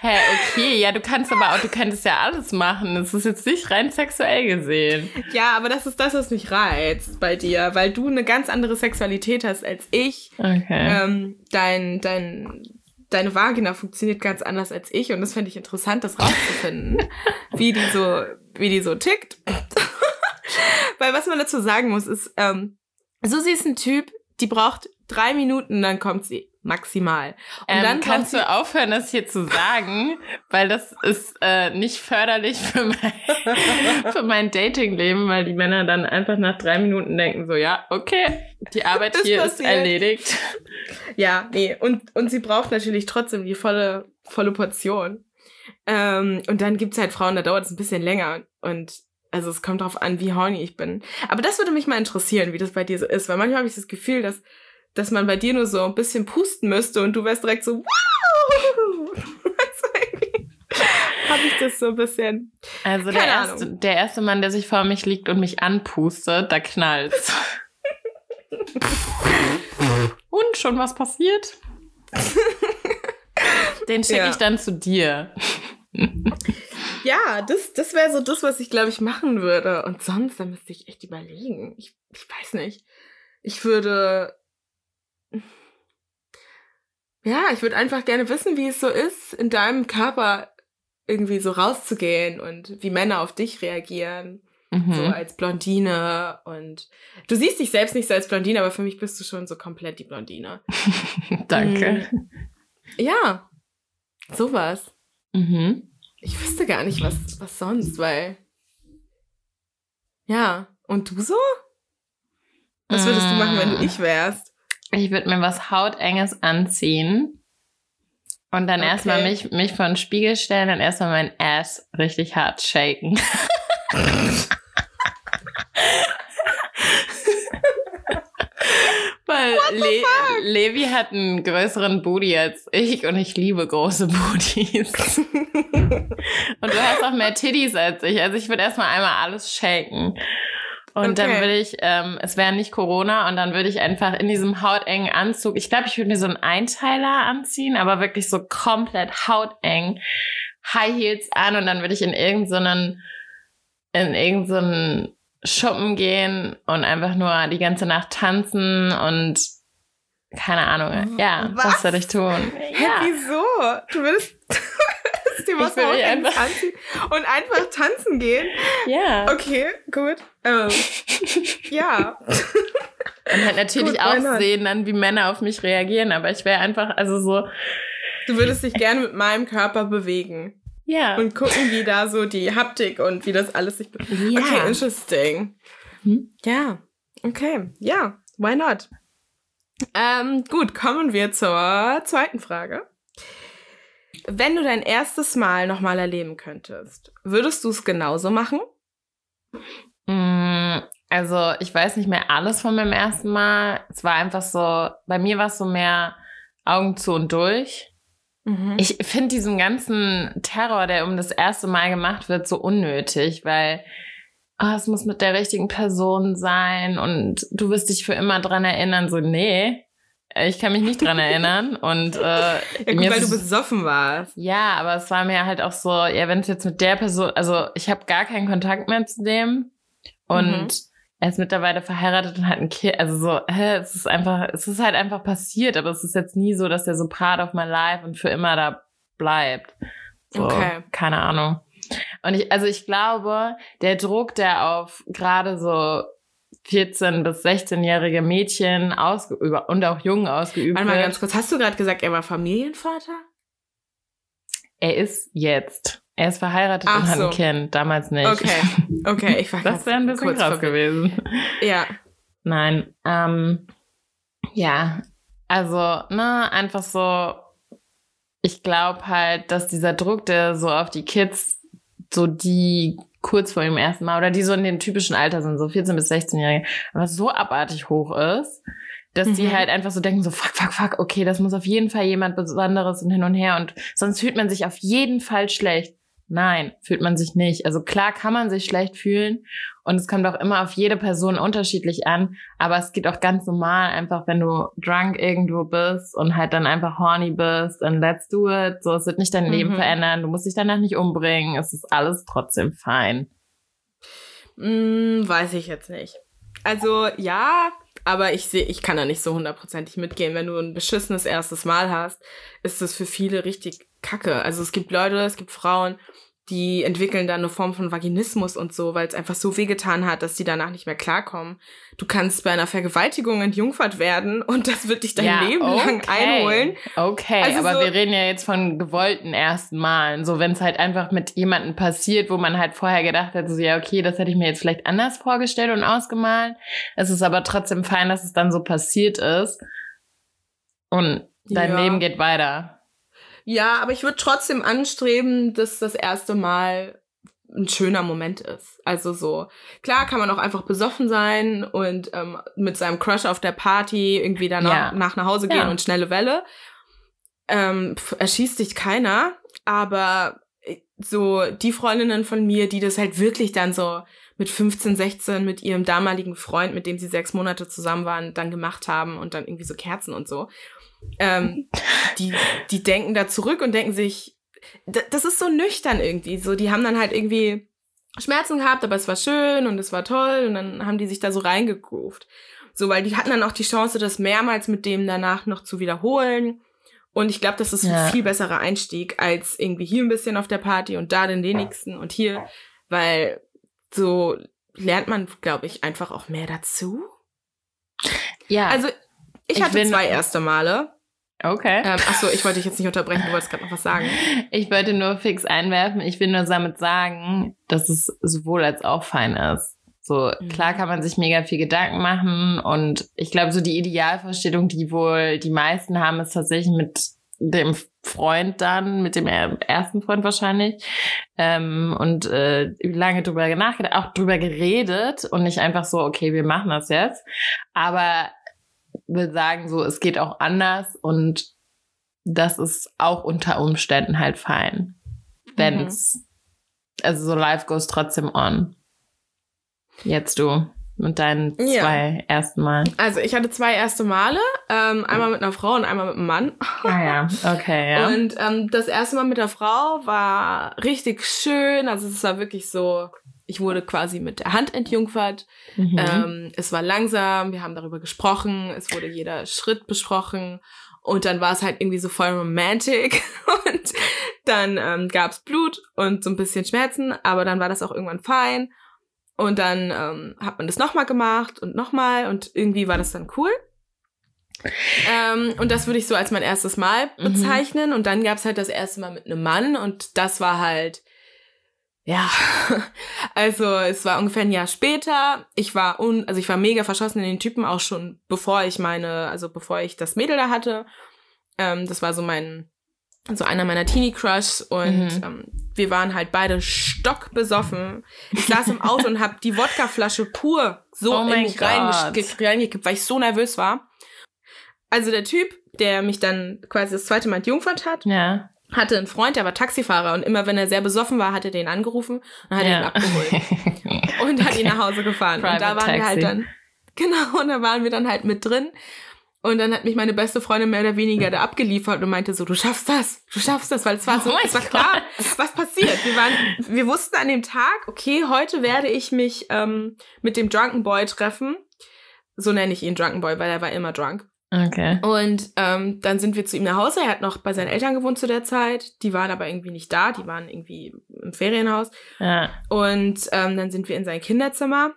Hä, hey, okay, ja, du kannst aber auch, du könntest ja alles machen. Das ist jetzt nicht rein sexuell gesehen. Ja, aber das ist das, was mich reizt bei dir, weil du eine ganz andere Sexualität hast als ich. Okay. Ähm, dein, dein, deine Vagina funktioniert ganz anders als ich und das finde ich interessant, das rauszufinden, wie die so, wie die so tickt. weil was man dazu sagen muss, ist, ähm, Susi ist ein Typ, die braucht drei Minuten, dann kommt sie maximal. Und ähm, dann kannst du aufhören, das hier zu sagen, weil das ist äh, nicht förderlich für mein, für mein Datingleben, weil die Männer dann einfach nach drei Minuten denken so, ja, okay, die Arbeit hier passiert. ist erledigt. Ja, nee, und, und sie braucht natürlich trotzdem die volle, volle Portion. Ähm, und dann gibt's halt Frauen, da dauert es ein bisschen länger und also es kommt drauf an, wie horny ich bin. Aber das würde mich mal interessieren, wie das bei dir so ist, weil manchmal habe ich das Gefühl, dass dass man bei dir nur so ein bisschen pusten müsste und du wärst direkt so, wow! Habe ich das so ein bisschen. Also der erste, der erste Mann, der sich vor mich liegt und mich anpustet, da knallt's. und schon was passiert? Den schicke ja. ich dann zu dir. ja, das, das wäre so das, was ich, glaube ich, machen würde. Und sonst, da müsste ich echt überlegen. Ich, ich weiß nicht. Ich würde ja, ich würde einfach gerne wissen, wie es so ist, in deinem Körper irgendwie so rauszugehen und wie Männer auf dich reagieren. Mhm. So als Blondine und du siehst dich selbst nicht so als Blondine, aber für mich bist du schon so komplett die Blondine. Danke. Mhm. Ja, sowas. Mhm. Ich wüsste gar nicht, was, was sonst, weil. Ja, und du so? Was würdest du machen, wenn du ich wärst? Ich würde mir was Hautenges anziehen und dann okay. erstmal mich, mich vor den Spiegel stellen und erstmal mein Ass richtig hart shaken. Weil Le Levi hat einen größeren Booty als ich und ich liebe große Booties. und du hast auch mehr Titties als ich. Also ich würde erstmal einmal alles shaken. Und okay. dann würde ich, ähm, es wäre nicht Corona, und dann würde ich einfach in diesem hautengen Anzug, ich glaube, ich würde mir so einen Einteiler anziehen, aber wirklich so komplett hauteng, High Heels an und dann würde ich in irgendeinen, in irgendeinen Schuppen gehen und einfach nur die ganze Nacht tanzen und keine Ahnung. Ja, was, was soll ich tun? Ja. Wieso? Du würdest dir was einfach anziehen und einfach tanzen gehen. Ja. Okay, gut. Ähm, ja. Und halt natürlich gut, auch sehen dann, wie Männer auf mich reagieren, aber ich wäre einfach, also so. Du würdest dich gerne mit meinem Körper bewegen. Ja. Und gucken, wie da so die Haptik und wie das alles sich bewegt. Ja. Okay, interesting. Hm? Ja. Okay. Ja. Why not? Ähm, gut, kommen wir zur zweiten Frage. Wenn du dein erstes Mal nochmal erleben könntest, würdest du es genauso machen? Mm, also, ich weiß nicht mehr alles von meinem ersten Mal. Es war einfach so, bei mir war es so mehr Augen zu und durch. Mhm. Ich finde diesen ganzen Terror, der um das erste Mal gemacht wird, so unnötig, weil oh, es muss mit der richtigen Person sein und du wirst dich für immer dran erinnern. So, nee, ich kann mich nicht dran erinnern. Und äh, ja, gut, weil du besoffen warst. Ja, aber es war mir halt auch so, ja, wenn es jetzt mit der Person, also ich habe gar keinen Kontakt mehr zu dem und mhm. er ist mittlerweile verheiratet und hat ein Kind. Also so, hä, es ist einfach, es ist halt einfach passiert, aber es ist jetzt nie so, dass der so part of my life und für immer da bleibt. So, okay. Keine Ahnung. Und ich, also ich glaube, der Druck, der auf gerade so 14- bis 16-jährige Mädchen ausgeübt und auch Jungen ausgeübt Warte mal ganz kurz, hast du gerade gesagt, er war Familienvater? Er ist jetzt. Er ist verheiratet Ach und hat so. ein Kind, damals nicht. Okay, okay, ich war Das wäre ein bisschen krass gewesen. Ja. Nein, ähm, ja, also, ne, einfach so, ich glaube halt, dass dieser Druck, der so auf die Kids, so die kurz vor dem ersten Mal oder die so in dem typischen Alter sind, so 14 bis 16-Jährige, aber so abartig hoch ist, dass mhm. die halt einfach so denken, so fuck, fuck, fuck, okay, das muss auf jeden Fall jemand Besonderes und hin und her und sonst fühlt man sich auf jeden Fall schlecht. Nein, fühlt man sich nicht. Also klar kann man sich schlecht fühlen und es kommt auch immer auf jede Person unterschiedlich an, aber es geht auch ganz normal einfach, wenn du drunk irgendwo bist und halt dann einfach horny bist und let's do it. So, es wird nicht dein mhm. Leben verändern, du musst dich danach nicht umbringen, es ist alles trotzdem fein. Mm, weiß ich jetzt nicht. Also ja, aber ich sehe, ich kann da nicht so hundertprozentig mitgehen. Wenn du ein beschissenes erstes Mal hast, ist das für viele richtig kacke. Also es gibt Leute, es gibt Frauen, die entwickeln dann eine Form von Vaginismus und so, weil es einfach so wehgetan hat, dass die danach nicht mehr klarkommen. Du kannst bei einer Vergewaltigung entjungfert werden und das wird dich dein ja, Leben okay. lang einholen. Okay, also aber so wir reden ja jetzt von gewollten ersten Malen. So, wenn es halt einfach mit jemandem passiert, wo man halt vorher gedacht hat, so ja, okay, das hätte ich mir jetzt vielleicht anders vorgestellt und ausgemalt. Es ist aber trotzdem fein, dass es dann so passiert ist. Und dein ja. Leben geht weiter. Ja, aber ich würde trotzdem anstreben, dass das erste Mal ein schöner Moment ist. Also so, klar kann man auch einfach besoffen sein und ähm, mit seinem Crush auf der Party irgendwie danach ja. nach nach Hause gehen ja. und schnelle Welle. Ähm, erschießt dich keiner, aber äh, so die Freundinnen von mir, die das halt wirklich dann so mit 15, 16 mit ihrem damaligen Freund, mit dem sie sechs Monate zusammen waren, dann gemacht haben und dann irgendwie so Kerzen und so ähm, die, die denken da zurück und denken sich, das ist so nüchtern irgendwie. So, die haben dann halt irgendwie Schmerzen gehabt, aber es war schön und es war toll und dann haben die sich da so reingegroovt. So, weil die hatten dann auch die Chance, das mehrmals mit dem danach noch zu wiederholen. Und ich glaube, das ist ja. ein viel besserer Einstieg als irgendwie hier ein bisschen auf der Party und da den wenigsten und hier, weil so lernt man, glaube ich, einfach auch mehr dazu. Ja. Also ich hatte ich zwei erste Male. Okay. Ähm, achso, ich wollte dich jetzt nicht unterbrechen, du wolltest gerade noch was sagen. Ich wollte nur fix einwerfen. Ich will nur damit sagen, dass es sowohl als auch fein ist. So, mhm. klar kann man sich mega viel Gedanken machen und ich glaube, so die Idealvorstellung, die wohl die meisten haben, ist tatsächlich mit dem Freund dann, mit dem ersten Freund wahrscheinlich, ähm, und äh, lange drüber nachgedacht, auch drüber geredet und nicht einfach so, okay, wir machen das jetzt. Aber will sagen, so, es geht auch anders und das ist auch unter Umständen halt fein. Wenn's, mhm. also so life goes trotzdem on. Jetzt du mit deinen zwei ja. ersten Malen. Also ich hatte zwei erste Male, ähm, einmal mit einer Frau und einmal mit einem Mann. Ah ja, okay, ja. Und ähm, das erste Mal mit der Frau war richtig schön. Also es war wirklich so, ich wurde quasi mit der Hand entjungfert. Mhm. Ähm, es war langsam, wir haben darüber gesprochen, es wurde jeder Schritt besprochen und dann war es halt irgendwie so voll romantic und dann ähm, gab es Blut und so ein bisschen Schmerzen, aber dann war das auch irgendwann fein und dann ähm, hat man das nochmal gemacht und nochmal und irgendwie war das dann cool. Ähm, und das würde ich so als mein erstes Mal mhm. bezeichnen. Mhm. Und dann gab es halt das erste Mal mit einem Mann und das war halt ja, also es war ungefähr ein Jahr später. Ich war un, also ich war mega verschossen in den Typen auch schon, bevor ich meine, also bevor ich das Mädel da hatte. Ähm, das war so mein, so einer meiner Teenie-Crush und mhm. ähm, wir waren halt beide stockbesoffen. Ich saß im Auto und hab die Wodkaflasche pur so oh in mich reingekippt, weil ich so nervös war. Also der Typ, der mich dann quasi das zweite Mal entjungfert hat, ja hatte einen Freund, der war Taxifahrer und immer wenn er sehr besoffen war, hat er den angerufen und hat ja. ihn abgeholt und hat okay. ihn nach Hause gefahren. Private und da waren Taxi. wir halt dann, genau, und da waren wir dann halt mit drin. Und dann hat mich meine beste Freundin mehr oder weniger da abgeliefert und meinte so, du schaffst das, du schaffst das, weil es war so, oh es war klar, was passiert. Wir waren, wir wussten an dem Tag, okay, heute werde ich mich ähm, mit dem Drunken Boy treffen. So nenne ich ihn Drunken Boy, weil er war immer drunk. Okay. Und ähm, dann sind wir zu ihm nach Hause. Er hat noch bei seinen Eltern gewohnt zu der Zeit. Die waren aber irgendwie nicht da. Die waren irgendwie im Ferienhaus. Ja. Und ähm, dann sind wir in sein Kinderzimmer.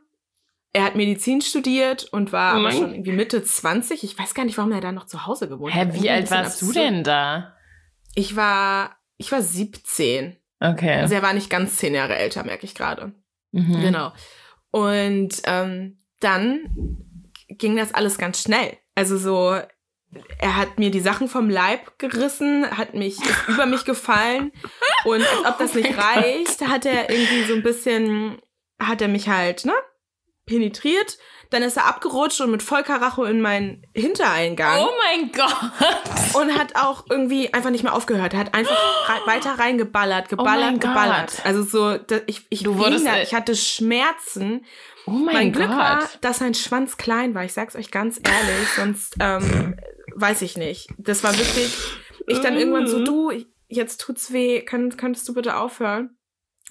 Er hat Medizin studiert und war oh aber schon irgendwie Mitte 20. Ich weiß gar nicht, warum er da noch zu Hause gewohnt hat. Hä, wie alt warst absurd. du denn da? Ich war, ich war 17. Okay. Also er war nicht ganz zehn Jahre älter, merke ich gerade. Mhm. Genau. Und ähm, dann ging das alles ganz schnell. Also so, er hat mir die Sachen vom Leib gerissen, hat mich über mich gefallen und als ob das oh nicht reicht, hat er irgendwie so ein bisschen, hat er mich halt, ne, penetriert, dann ist er abgerutscht und mit Vollkaracho in meinen Hintereingang. Oh mein Gott! Und hat auch irgendwie einfach nicht mehr aufgehört. Er hat einfach rei- weiter reingeballert, geballert, Oh geballert. Gott. Also so, ich, ich, Du wurdest, da, äh, ich hatte Schmerzen. Oh mein, Mein Glück Gott. war, dass sein Schwanz klein war. Ich sag's euch ganz ehrlich, sonst ähm, weiß ich nicht. Das war wirklich. Ich dann irgendwann so, Mhm. du, jetzt tut's weh, Kann, könntest du bitte aufhören?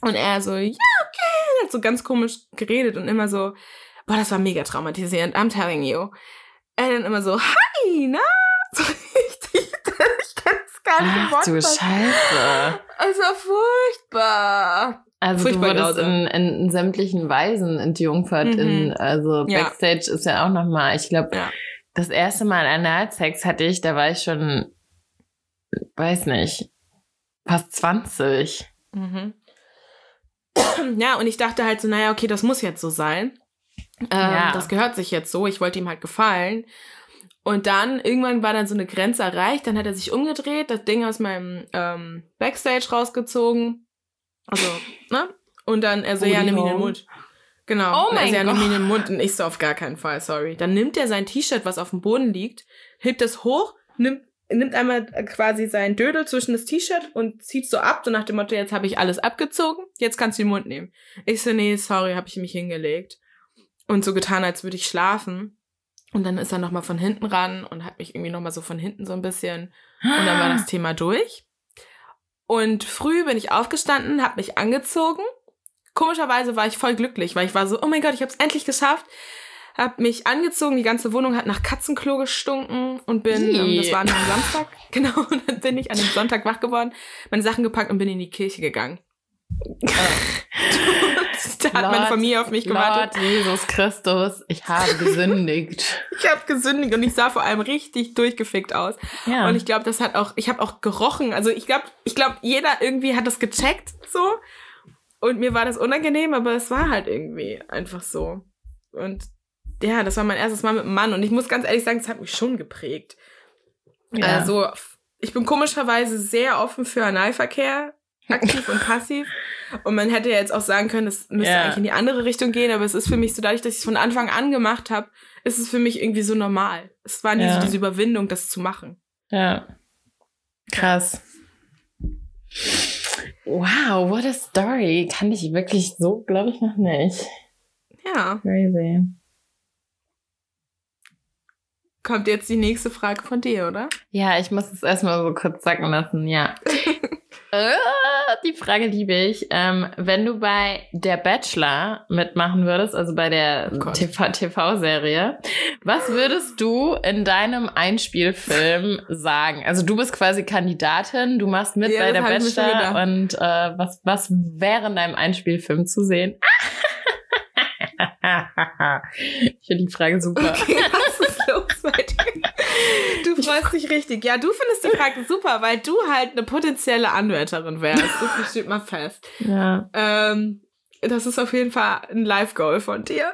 Und er so, ja, okay. Hat so ganz komisch geredet und immer so, boah, das war mega traumatisierend, I'm telling you. Er dann immer so, hi, na? So richtig, ich kann es gar nicht Ach du. Scheiße. Es war furchtbar. Also Furchtbar du wurdest in, in, in sämtlichen Weisen entjungfert. Mhm. In, also Ja. Backstage ist ja auch nochmal, ich glaube, Ja. das erste Mal Analsex hatte ich, da war ich schon, weiß nicht, fast 20. Mhm. Ja, und ich dachte halt so, naja, okay, das muss jetzt so sein. Ähm, Ja. Das gehört sich jetzt so. Ich wollte ihm halt gefallen. Und dann, irgendwann war dann so eine Grenze erreicht. Dann hat er sich umgedreht, das Ding aus meinem ähm, Backstage rausgezogen. Also, ne? Und dann, er so, Booty ja, nimm ihn in den. Mund. Genau. Oh er mein ja, nimm ihn in den Mund. Und ich so, auf gar keinen Fall, sorry. Dann nimmt er sein T-Shirt, was auf dem Boden liegt, hebt es hoch, nimmt, nimmt einmal quasi sein Dödel zwischen das T-Shirt und zieht so ab, so nach dem Motto, jetzt habe ich alles abgezogen, jetzt kannst du den Mund nehmen. Ich so, nee, sorry, habe ich mich hingelegt. Und so getan, als würde ich schlafen. Und dann ist er nochmal von hinten ran und hat mich irgendwie nochmal so von hinten so ein bisschen. Und dann war das Thema durch. Und früh bin ich aufgestanden, habe mich angezogen. Komischerweise war ich voll glücklich, weil ich war so, oh mein Gott, ich habe es endlich geschafft. Hab mich angezogen, die ganze Wohnung hat nach Katzenklo gestunken und bin, ähm, das war an einem Samstag, genau, und dann bin ich an dem Sonntag wach geworden, meine Sachen gepackt und bin in die Kirche gegangen. da hat meine Lord- Familie auf mich gewartet. Lord Jesus Christus, ich habe gesündigt. Ich habe gesündigt und ich sah vor allem richtig durchgefickt aus. Ja. Und ich glaube, das hat auch, ich habe auch gerochen. Also ich glaube, ich glaube, jeder irgendwie hat das gecheckt so. Und mir war das unangenehm, aber es war halt irgendwie einfach so. Und ja, das war mein erstes Mal mit einem Mann. Und ich muss ganz ehrlich sagen, es hat mich schon geprägt. ja. Also, ich bin komischerweise sehr offen für Analverkehr, aktiv und passiv. Und man hätte ja jetzt auch sagen können, das müsste Ja. eigentlich in die andere Richtung gehen, aber es ist für mich so, dadurch, dass ich es von Anfang an gemacht habe, ist es für mich irgendwie so normal. Es war nie Ja. so diese Überwindung, das zu machen. Ja. Krass. Wow, what a story. Kann ich wirklich so, glaube ich, noch nicht. Ja. Crazy. Kommt jetzt die nächste Frage von dir, oder? Ja, ich muss es erstmal so kurz sacken lassen, ja. äh, die Frage liebe ich. Ähm, wenn du bei Der Bachelor mitmachen würdest, also bei der Oh. TV TV-Serie, was würdest du in deinem Einspielfilm sagen? Also du bist quasi Kandidatin, du machst mit Ja, bei Der Bachelor und äh, was, was wäre in deinem Einspielfilm zu sehen? ich finde die Frage super. Okay, was ist los bei dir? Du freust dich richtig. Ja, du findest die Frage super, weil du halt eine potenzielle Anwärterin wärst. Viel steht mal fest. Ja. Ähm, das ist auf jeden Fall ein Live-Goal von dir.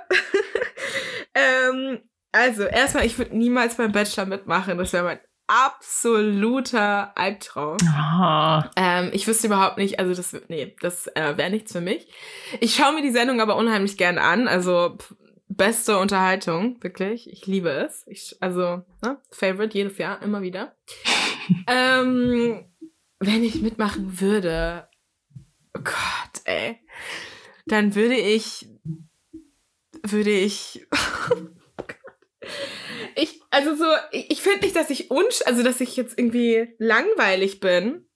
ähm, also, erstmal, ich würde niemals beim Bachelor mitmachen. Das wäre mein absoluter Albtraum. Oh. Ähm, ich wüsste überhaupt nicht, also das, nee, das äh, wäre nichts für mich. Ich schaue mir die Sendung aber unheimlich gern an, also pff, beste Unterhaltung, wirklich. Ich liebe es. Ich, also, ne, Favorite jedes Jahr, immer wieder. ähm, wenn ich mitmachen würde, oh Gott, ey, dann würde ich, würde ich, ich, also so, ich, ich finde nicht, dass ich unsch, also dass ich jetzt irgendwie langweilig bin.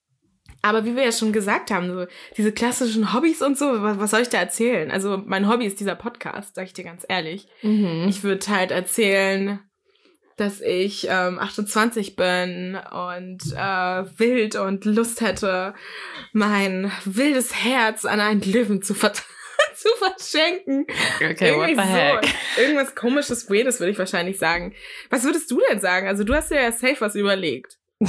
Aber wie wir ja schon gesagt haben, so diese klassischen Hobbys und so, was, was soll ich da erzählen? Also mein Hobby ist dieser Podcast, sag ich dir ganz ehrlich. Mhm. Ich würde halt erzählen, dass ich ähm, 28 bin und äh, wild und Lust hätte, mein wildes Herz an einen Löwen zu, ver zu verschenken. Okay, what the heck? So. Irgendwas komisches, weirdes würde ich wahrscheinlich sagen. Was würdest du denn sagen? Also du hast dir ja safe was überlegt.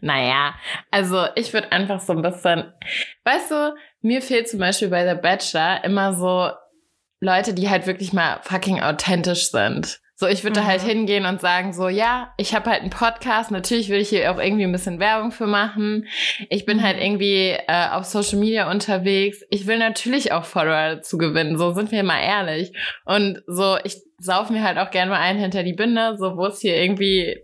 Naja, also ich würde einfach so ein bisschen, weißt du, mir fehlt zum Beispiel bei The Bachelor immer so Leute, die halt wirklich mal fucking authentisch sind. So, ich würde Mhm. da halt hingehen und sagen so, ja, ich habe halt einen Podcast, natürlich will ich hier auch irgendwie ein bisschen Werbung für machen. Ich bin Mhm. halt irgendwie äh, auf Social Media unterwegs. Ich will natürlich auch Follower dazu gewinnen, so sind wir mal ehrlich. Und so, ich sauf mir halt auch gerne mal einen hinter die Binde, so wo es hier irgendwie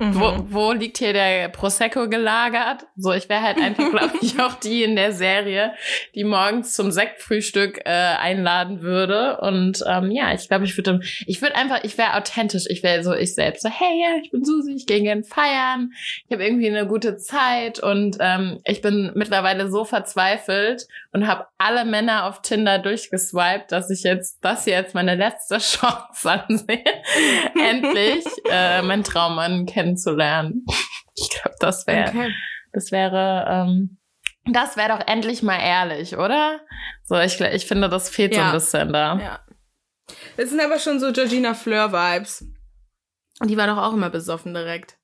Mhm. wo, wo liegt hier der Prosecco gelagert? So, ich wäre halt einfach, glaube ich, auch die in der Serie, die morgens zum Sektfrühstück äh, einladen würde. Und ähm, ja, ich glaube, ich würde, ich würde einfach, ich wäre authentisch. Ich wäre so ich selbst. So, hey, ja, ich bin Susi, ich gehe gern feiern. Ich habe irgendwie eine gute Zeit und ähm, ich bin mittlerweile so verzweifelt und habe alle Männer auf Tinder durchgeswiped, dass ich jetzt das hier jetzt meine letzte Chance ansehe, endlich äh, meinen Traummann kennenzulernen. Ich glaube, das wäre, Okay. das wäre, ähm, das wäre doch endlich mal ehrlich, oder? So, ich, ich finde, das fehlt so Ja. ein bisschen da. Ja. Das sind aber schon so Georgina Fleur-Vibes. Und die war doch auch immer besoffen direkt.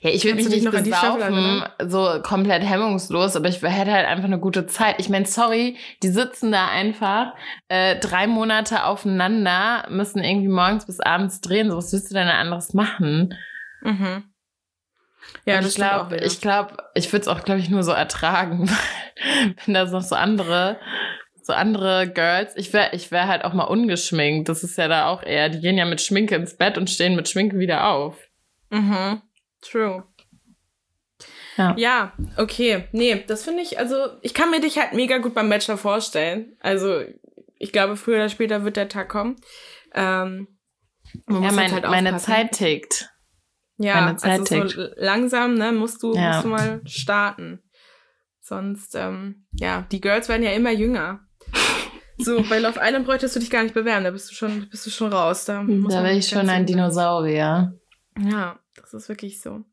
Ja, ich will mich nicht noch an die Staffel besaufen, so komplett hemmungslos, aber ich hätte halt einfach eine gute Zeit. Ich meine, sorry, die sitzen da einfach äh, drei Monate aufeinander, müssen irgendwie morgens bis abends drehen. So, was willst du denn anderes machen? Mhm. Ja, ich glaube, wieder. ich glaube, ich würde es auch, glaube ich, nur so ertragen, weil wenn da noch so andere, so andere Girls, ich wäre, ich wäre halt auch mal ungeschminkt. Das ist ja da auch eher, die gehen ja mit Schminke ins Bett und stehen mit Schminke wieder auf. Mhm. True. Ja. Ja, okay. Nee, das finde ich, also ich kann mir dich halt mega gut beim Bachelor vorstellen. Also ich glaube, früher oder später wird der Tag kommen. Ähm, Ja, mein, halt meine. Zeit tickt. Ja, also tickt. so langsam, ne, musst du, Ja. musst du mal starten. Sonst, ähm, ja, die Girls werden ja immer jünger. So, bei Love Island bräuchtest du dich gar nicht bewerben, da bist du schon, bist du schon raus. Da, Da nicht ich schon ein. Dinosaurier. Ja, das ist wirklich so.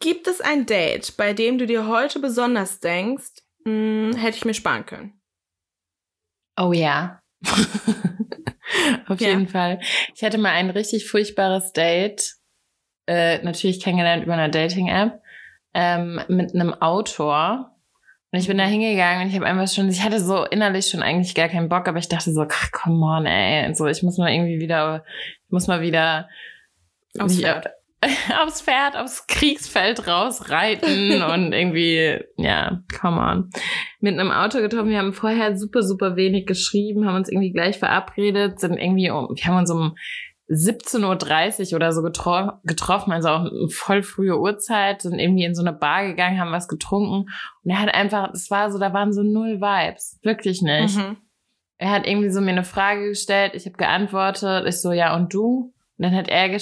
Gibt es ein Date, bei dem du dir heute besonders denkst, mh, hätte ich mir sparen können? Oh ja. Auf Ja. jeden Fall. Ich hatte mal ein richtig furchtbares Date, äh, natürlich kennengelernt über eine Dating-App, ähm, mit einem Autor. Und ich bin da hingegangen und ich habe einfach schon, ich hatte so innerlich schon eigentlich gar keinen Bock, aber ich dachte so, ach, come on, ey. So, ich muss mal irgendwie wieder, ich muss mal wieder Aufs Pferd. aufs Pferd, aufs Kriegsfeld rausreiten und irgendwie, ja, come on. Mit einem Auto getroffen, wir haben vorher super, super wenig geschrieben, haben uns irgendwie gleich verabredet, sind irgendwie um, wir haben uns um 17.30 Uhr oder so getro getroffen, also auch eine voll frühe Uhrzeit, sind irgendwie in so eine Bar gegangen, haben was getrunken und er hat einfach, es war so, da waren so null Vibes, wirklich nicht. Mhm. Er hat irgendwie so mir eine Frage gestellt, ich habe geantwortet, ich so, ja, und du? Und dann hat er ge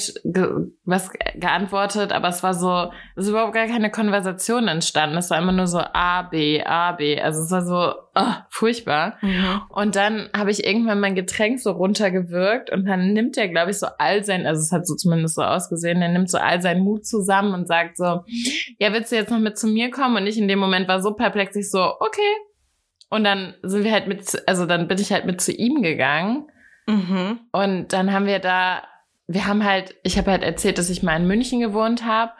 was ge- geantwortet, aber es war so, es ist überhaupt gar keine Konversation entstanden. Es war immer nur so A, B, A, B. Also es war so oh, furchtbar. Mhm. Und dann habe ich irgendwann mein Getränk so runtergewirkt und dann nimmt er, glaube ich, so all sein, also es hat so zumindest so ausgesehen, er nimmt so all seinen Mut zusammen und sagt so, ja, willst du jetzt noch mit zu mir kommen? Und ich in dem Moment war so perplex, ich so, okay. Und dann sind wir halt mit, also dann bin ich halt mit zu ihm gegangen. Mhm. Und dann haben wir da, wir haben halt, ich habe halt erzählt, dass ich mal in München gewohnt habe.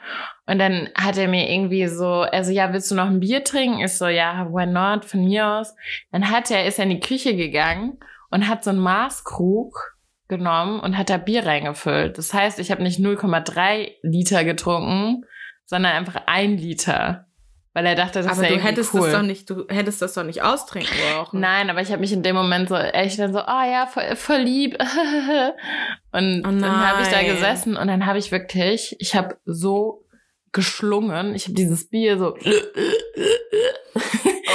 Und dann hat er mir irgendwie so, also ja, willst du noch ein Bier trinken? Ich so, ja, why not, von mir aus. Dann hat er, ist er in die Küche gegangen und hat so einen Maßkrug genommen und hat da Bier reingefüllt. Das heißt, ich habe nicht 0,3 Liter getrunken, sondern einfach ein Liter. Weil er dachte, das Aber wäre du irgendwie hättest cool. das doch nicht, du hättest das doch nicht austrinken brauchen. Nein, aber ich habe mich in dem Moment so echt dann so, oh ja, voll, voll lieb. und Oh dann habe ich da gesessen und dann habe ich wirklich, ich habe so geschlungen, ich habe dieses Bier so,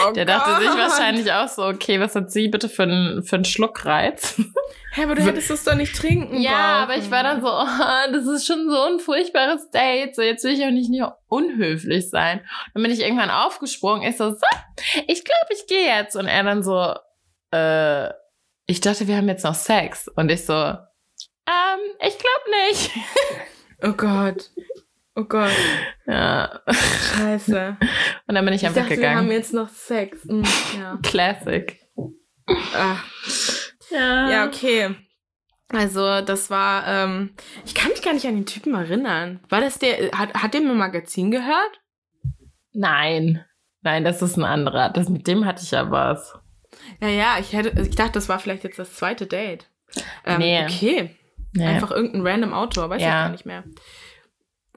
Oh der dachte sich wahrscheinlich auch so, okay, was hat sie bitte für einen für einen Schluckreiz? Hä, aber du hättest das doch nicht trinken ja, brauchen. aber ich war dann so, oh, das ist schon so ein furchtbares Date, so jetzt will ich auch nicht nur unhöflich sein. Dann bin ich irgendwann aufgesprungen, ich so, so, ich glaube, ich gehe jetzt. Und er dann so, äh, ich dachte, wir haben jetzt noch Sex. Und ich so, ähm, ich glaube nicht. Oh Gott. Oh Gott. Ja. Scheiße. Und dann bin ich, Ich einfach dachte, wir haben gegangen. jetzt noch Sex. Hm, ja. Classic. Ah. Ja. Ja, okay. Also, das war, ähm, ich kann mich gar nicht an den Typen erinnern. War das der, hat, hat der mir Magazin gehört? Nein. Nein, das ist ein anderer. Das, mit dem hatte ich ja was. Ja, ja, ich hätte, ich dachte, das war vielleicht jetzt das zweite Date. Ähm, Nee. Okay. Nee. Einfach irgendein random Autor, weiß ja. ich gar nicht mehr.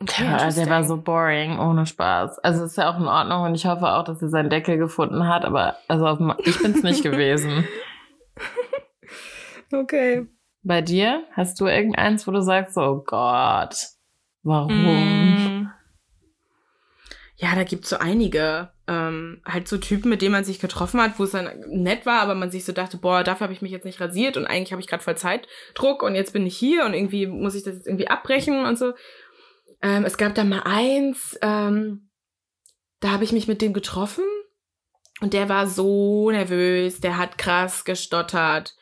Okay, ja, der war so boring, ohne Spaß. Also ist ja auch in Ordnung und ich hoffe auch, dass er seinen Deckel gefunden hat, aber also ich bin's nicht gewesen. Okay. Bei dir? Hast du irgendeins, wo du sagst, oh Gott, warum? Mm. Ja, da gibt's so einige. Ähm, halt so Typen, mit denen man sich getroffen hat, wo es dann nett war, aber man sich so dachte, boah, dafür habe ich mich jetzt nicht rasiert und eigentlich habe ich gerade voll Zeitdruck und jetzt bin ich hier und irgendwie muss ich das jetzt irgendwie abbrechen und so. Ähm, es gab da mal eins, ähm, da habe ich mich mit dem getroffen und der war so nervös, der hat krass gestottert.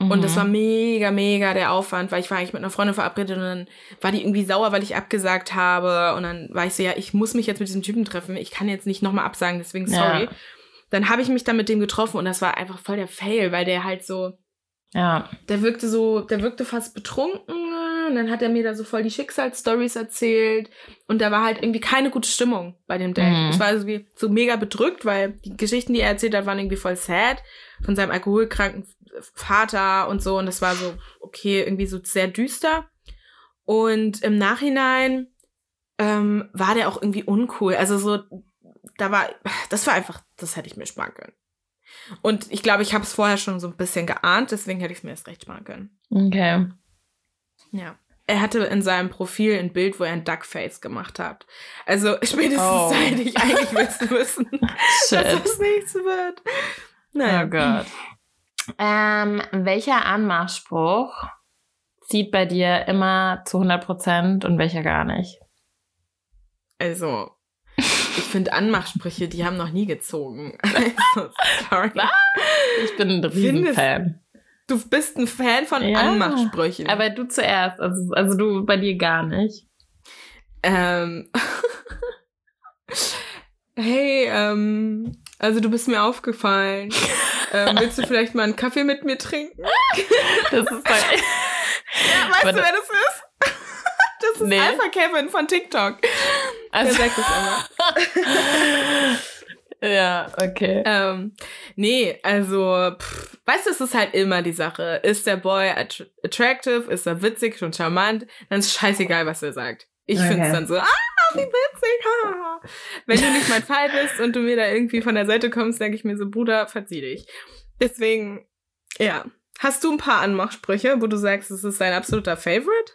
Und das war mhm. mega, mega der Aufwand, weil ich war eigentlich mit einer Freundin verabredet und dann war die irgendwie sauer, weil ich abgesagt habe. Und dann war ich so, ja, ich muss mich jetzt mit diesem Typen treffen. Ich kann jetzt nicht nochmal absagen, deswegen sorry. Ja. Dann habe ich mich dann mit dem getroffen und das war einfach voll der Fail, weil der halt so, ja. Der wirkte so, der wirkte fast betrunken. Und dann hat er mir da so voll die Schicksalsstories erzählt. Und da war halt irgendwie keine gute Stimmung bei dem Date. Mhm. Es war wie so mega bedrückt, weil die Geschichten, die er erzählt hat, waren irgendwie voll sad. Von seinem alkoholkranken Vater und so. Und das war so, okay, irgendwie so sehr düster. Und im Nachhinein ähm, war der auch irgendwie uncool. Also so, da war, das war einfach, das hätte ich mir sparen können. Und ich glaube, ich habe es vorher schon so ein bisschen geahnt, deswegen hätte ich es mir erst recht sparen können. Okay. Ja. Er hatte in seinem Profil ein Bild, wo er ein Duckface gemacht hat. Also spätestens oh. seit ich eigentlich wissen müssen, dass das nichts wird. Naja. Oh Gott. Ähm, welcher Anmachspruch zieht bei dir immer zu 100 Prozent und welcher gar nicht? Also, ich finde Anmachsprüche, die haben noch nie gezogen. Also, sorry. Ich bin ein Riesenfan. Du bist ein Fan von ja, Anmachsprüchen. Aber du zuerst, also, also du bei dir gar nicht. Ähm. hey, ähm, also du bist mir aufgefallen. ähm, willst du vielleicht mal einen Kaffee mit mir trinken? Das ist halt. ja, weißt du, wer das ist? Das ist nee. Alpha Kevin von TikTok. Also. Der sagt es immer. Ja, okay. Ähm, nee, also, pff, weißt du, es ist halt immer die Sache. Ist der Boy att attractive? Ist er witzig und charmant? Dann ist scheißegal, was er sagt. Ich okay. finde es dann so, ah, wie witzig, ha. Wenn du nicht mein Fall bist und du mir da irgendwie von der Seite kommst, denke ich mir so, Bruder, verzieh dich. Deswegen, ja. Hast du ein paar Anmachsprüche, wo du sagst, es ist dein absoluter Favorite?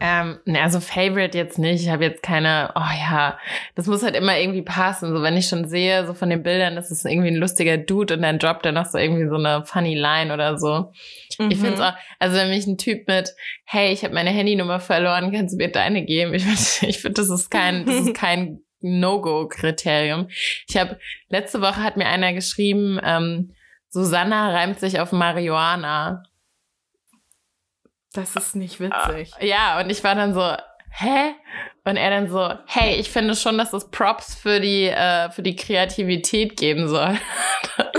Ähm, ne, also Favorite jetzt nicht. Ich habe jetzt keine, oh ja, das muss halt immer irgendwie passen. So, wenn ich schon sehe, so von den Bildern, das ist irgendwie ein lustiger Dude und dann droppt er noch so irgendwie so eine funny Line oder so. Mhm. Ich finde es auch, also wenn mich ein Typ mit, hey, ich habe meine Handynummer verloren, kannst du mir deine geben? Ich finde, ich find, das ist kein, das ist kein No-Go-Kriterium. Ich habe, letzte Woche hat mir einer geschrieben, ähm, Susanna reimt sich auf Marihuana. Das ist nicht witzig. Ja, und ich war dann so, hä? Und er dann so, hey, ich finde schon, dass es Props für die, äh, für die Kreativität geben soll.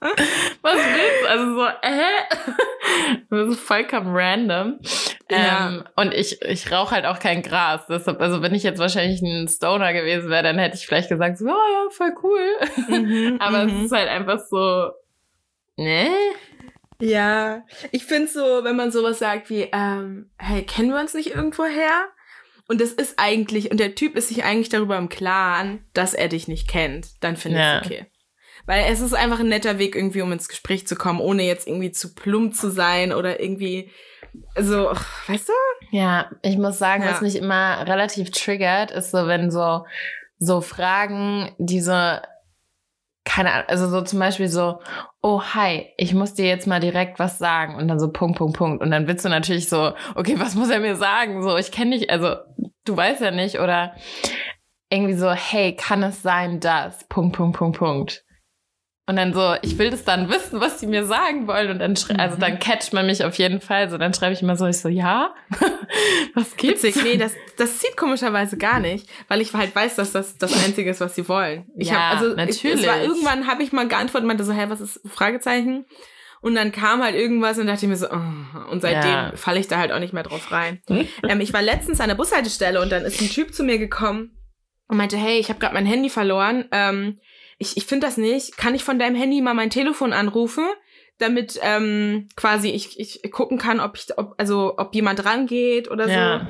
Was willst du? Also so, hä? Das ist vollkommen random. Ja. Ähm, und ich, ich rauche halt auch kein Gras. Deshalb, also wenn ich jetzt wahrscheinlich ein Stoner gewesen wäre, dann hätte ich vielleicht gesagt, so, oh ja, voll cool. Mhm, Aber es mhm. ist halt einfach so, ne? Ja, ich finde so, wenn man sowas sagt wie, ähm, hey, kennen wir uns nicht irgendwo her? Und das ist eigentlich, und der Typ ist sich eigentlich darüber im Klaren, dass er dich nicht kennt, dann finde ja. ich okay. Weil es ist einfach ein netter Weg, irgendwie, um ins Gespräch zu kommen, ohne jetzt irgendwie zu plump zu sein oder irgendwie so, weißt du? Ja, ich muss sagen, ja. was mich immer relativ triggert, ist so, wenn so, so Fragen, die so keine Ahnung, also so zum Beispiel so, oh hi, ich muss dir jetzt mal direkt was sagen und dann so Punkt, Punkt, Punkt. Und dann willst du natürlich so, okay, was muss er mir sagen? So, ich kenne dich, also du weißt ja nicht oder irgendwie so, hey, kann es sein, dass, Punkt, Punkt, Punkt, Punkt. Und dann so, ich will das dann wissen, was sie mir sagen wollen. Und dann, mhm. also dann catcht man mich auf jeden Fall. So, dann schreibe ich immer so, ich so, ja, was gibt's? Witzig, nee, das, das zieht komischerweise gar nicht, weil ich halt weiß, dass das das Einzige ist, was sie wollen. Ich ja, hab, also, natürlich. Ich, war, irgendwann habe ich mal geantwortet, meinte so, hä, was ist, Fragezeichen? Und dann kam halt irgendwas und dachte ich mir so, oh, und seitdem ja. falle ich da halt auch nicht mehr drauf rein. ähm, ich war letztens an der Bushaltestelle und dann ist ein Typ zu mir gekommen und meinte, hey, ich habe gerade mein Handy verloren. Ähm, ich, ich finde das nicht. Kann ich von deinem Handy mal mein Telefon anrufen? damit ähm, quasi ich, ich gucken kann, ob ich, ob, also ob jemand rangeht oder so. Ja.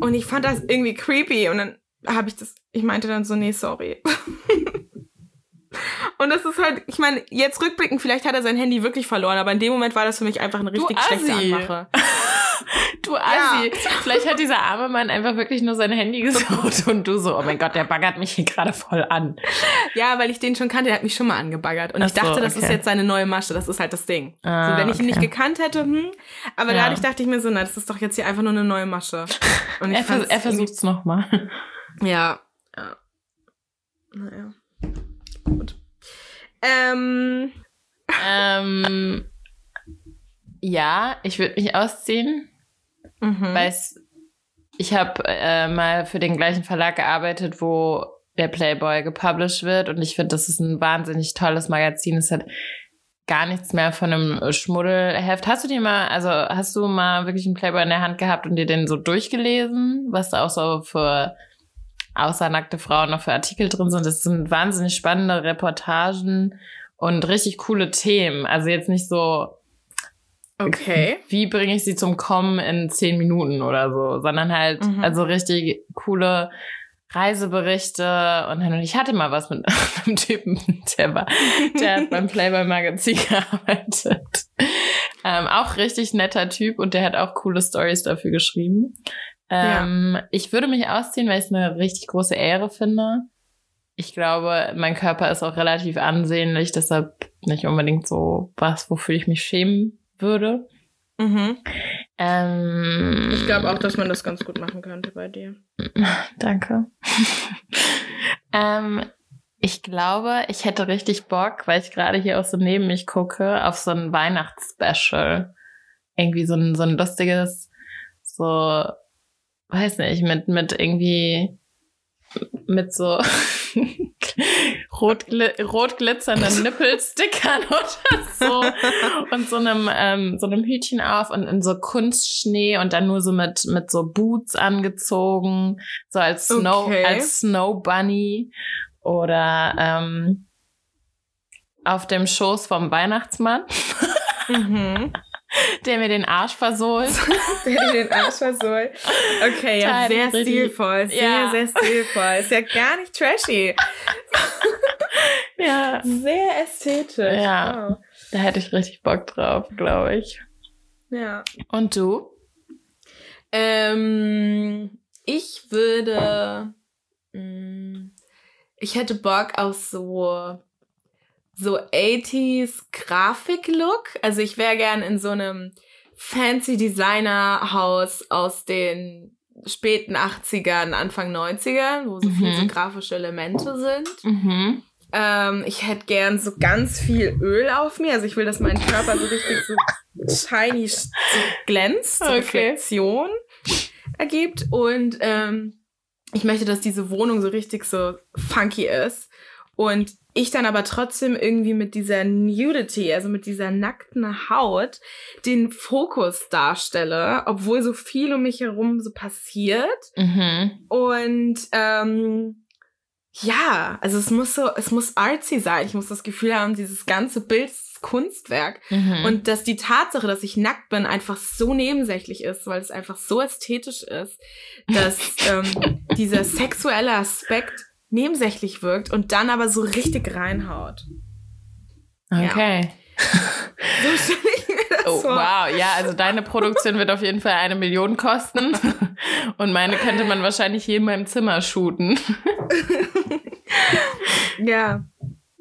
Und ich fand das irgendwie creepy und dann habe ich das, ich meinte dann so, nee, sorry. und das ist halt, ich meine, jetzt rückblickend, vielleicht hat er sein Handy wirklich verloren, aber in dem Moment war das für mich einfach eine richtig schlechte. Anmache. Du Assi. Vielleicht hat dieser arme Mann einfach wirklich nur sein Handy gesucht und du so, oh mein Gott, der baggert mich hier gerade voll an. Ja, weil ich den schon kannte, der hat mich schon mal angebaggert. Und Ach ich dachte, so, das ist okay. jetzt seine neue Masche, das ist halt das Ding. Ah, so, wenn ich ihn nicht okay. gekannt hätte, hm. Aber Ja. dadurch dachte ich mir so, na, das ist doch jetzt hier einfach nur eine neue Masche. Und ich Er, vers er versucht's nochmal. Ja. ja. Naja. Gut. Ähm, ähm, ja, ich würde mich ausziehen, mhm. weil ich habe äh, mal für den gleichen Verlag gearbeitet, wo der Playboy gepublished wird und ich finde, das ist ein wahnsinnig tolles Magazin. Es hat gar nichts mehr von einem Schmuddelheft. Hast du dir mal, also hast du mal wirklich einen Playboy in der Hand gehabt und dir den so durchgelesen, was da auch so für außer nackte Frauen noch für Artikel drin sind? Das sind wahnsinnig spannende Reportagen und richtig coole Themen. Also jetzt nicht so, Okay. wie bringe ich sie zum Kommen in zehn Minuten oder so, sondern halt, Mhm. also richtig coole Reiseberichte und und ich hatte mal was mit einem Typen, der war, der hat beim Playboy Magazin gearbeitet. Ähm, auch richtig netter Typ und der hat auch coole Stories dafür geschrieben. Ähm, Ich würde mich ausziehen, weil ich es eine richtig große Ehre finde. Ich glaube, mein Körper ist auch relativ ansehnlich, deshalb nicht unbedingt so was, wofür ich mich schämen würde. Mhm. Ähm, Ich glaube auch, dass man das ganz gut machen könnte bei dir. Danke. ähm, ich glaube, ich hätte richtig Bock, weil ich gerade hier auch so neben mich gucke, auf so ein Weihnachtsspecial. Irgendwie so ein, so ein lustiges, so, weiß nicht, mit, mit irgendwie, mit so rot, rot glitzernden Nippelstickern oder so und so einem, ähm, so einem Hütchen auf und in so Kunstschnee und dann nur so mit, mit so Boots angezogen, so als Snow, Okay. als Snow Bunny oder ähm, auf dem Schoß vom Weihnachtsmann, Mhm. Der mir den Arsch versohlt. Der dir den Arsch versohlt. Okay, ja, sehr stilvoll. Sehr, Ja. sehr stilvoll. Ist ja gar nicht trashy. ja, Sehr ästhetisch. Ja. Wow. da hätte ich richtig Bock drauf, glaube ich. Ja. Und du? Ähm, ich würde. mh, Ich hätte Bock auf so. So 80s Grafiklook. Also ich wäre gern in so einem fancy Designerhaus aus den späten 80ern, Anfang 90ern, wo so Mhm. so grafische Elemente sind. Mhm. Ähm, ich hätte gern so ganz viel Öl auf mir. Also ich will, dass mein Körper so richtig so shiny so glänzt, so Okay. Reflexion ergibt. Und ähm, ich möchte, dass diese Wohnung so richtig so funky ist. Und ich dann aber trotzdem irgendwie mit dieser Nudity, also mit dieser nackten Haut, den Fokus darstelle, obwohl so viel um mich herum so passiert. Mhm. Und ähm, ja, also es muss so, es muss artsy sein. Ich muss das Gefühl haben, dieses ganze Bild ist Kunstwerk. Mhm. Und dass die Tatsache, dass ich nackt bin, einfach so nebensächlich ist, weil es einfach so ästhetisch ist, dass ähm, dieser sexuelle Aspekt nebensächlich wirkt und dann aber so richtig reinhaut. okay. So stelle ich mir das Oh, vor. wow, ja, also deine Produktion wird auf jeden Fall eine Million kosten. Und meine könnte man wahrscheinlich hier in meinem Zimmer shooten. Ja.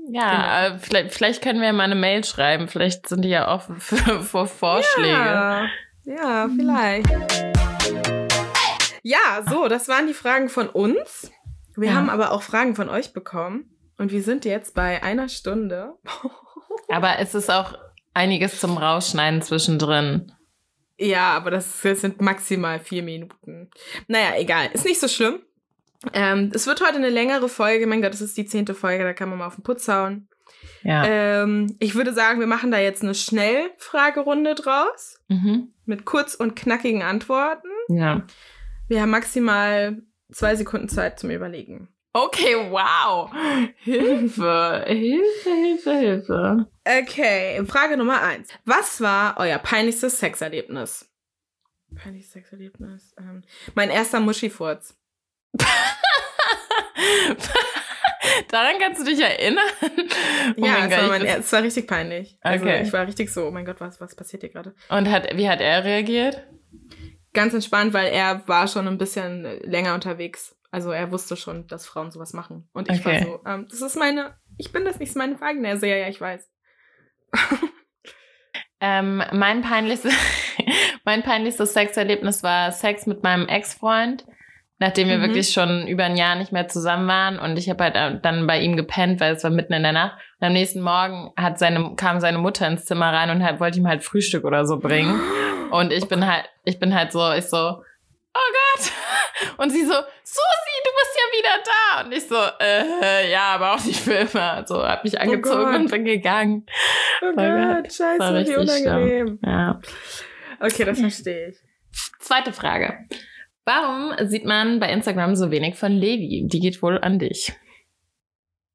Ja, äh, vielleicht, vielleicht können wir ja mal eine Mail schreiben. Vielleicht sind die ja offen für, für Vorschläge. Ja, ja, vielleicht. Ja, so, das waren die Fragen von uns. Wir Ja. haben aber auch Fragen von euch bekommen. Und wir sind jetzt bei einer Stunde. Aber es ist auch einiges zum Rausschneiden zwischendrin. Ja, aber das, das sind maximal vier Minuten. Naja, egal. Ist nicht so schlimm. Ähm, es wird heute eine längere Folge. Mein Gott, es ist die zehnte Folge, da kann man mal auf den Putz hauen. Ja. Ähm, ich würde sagen, wir machen da jetzt eine Schnellfragerunde draus. Mhm. Mit kurz und knackigen Antworten. Ja. Wir haben maximal zwei Sekunden Zeit zum Überlegen. Okay, wow. Hilfe, Hilfe, Hilfe, Hilfe. Okay, Frage Nummer eins. Was war euer peinlichstes Sexerlebnis? Peinlichstes Sexerlebnis? Ähm, mein erster Muschifurz. Daran kannst du dich erinnern? Oh ja, es war, mein, es war richtig peinlich. Also Okay. ich war richtig so, oh mein Gott, was, was passiert hier gerade? Und hat, wie hat er reagiert? Ganz entspannt, weil er war schon ein bisschen länger unterwegs. Also er wusste schon, dass Frauen sowas machen. Und ich Okay. war so, ähm, das ist meine, ich bin das nicht, ist meine Frage. Er so, ja, ja, ich weiß. Ähm, mein peinlichstes, mein peinlichstes Sexerlebnis war Sex mit meinem Ex-Freund, nachdem wir Mhm. wirklich schon über ein Jahr nicht mehr zusammen waren und ich habe halt äh, dann bei ihm gepennt, weil es war mitten in der Nacht. Und am nächsten Morgen hat seine, kam seine Mutter ins Zimmer rein und halt, wollte ihm halt Frühstück oder so bringen. Und ich bin halt, ich bin halt so, ich so, oh Gott. Und sie so, Susi, du bist ja wieder da. Und ich so, äh, ja, aber auch nicht für immer. So, hab mich angezogen Gott. und bin gegangen. Oh geil. Gott, scheiße, wie unangenehm. Ja. Okay, das verstehe ich. Zweite Frage. Warum sieht man bei Instagram so wenig von Levi? Die geht wohl an dich.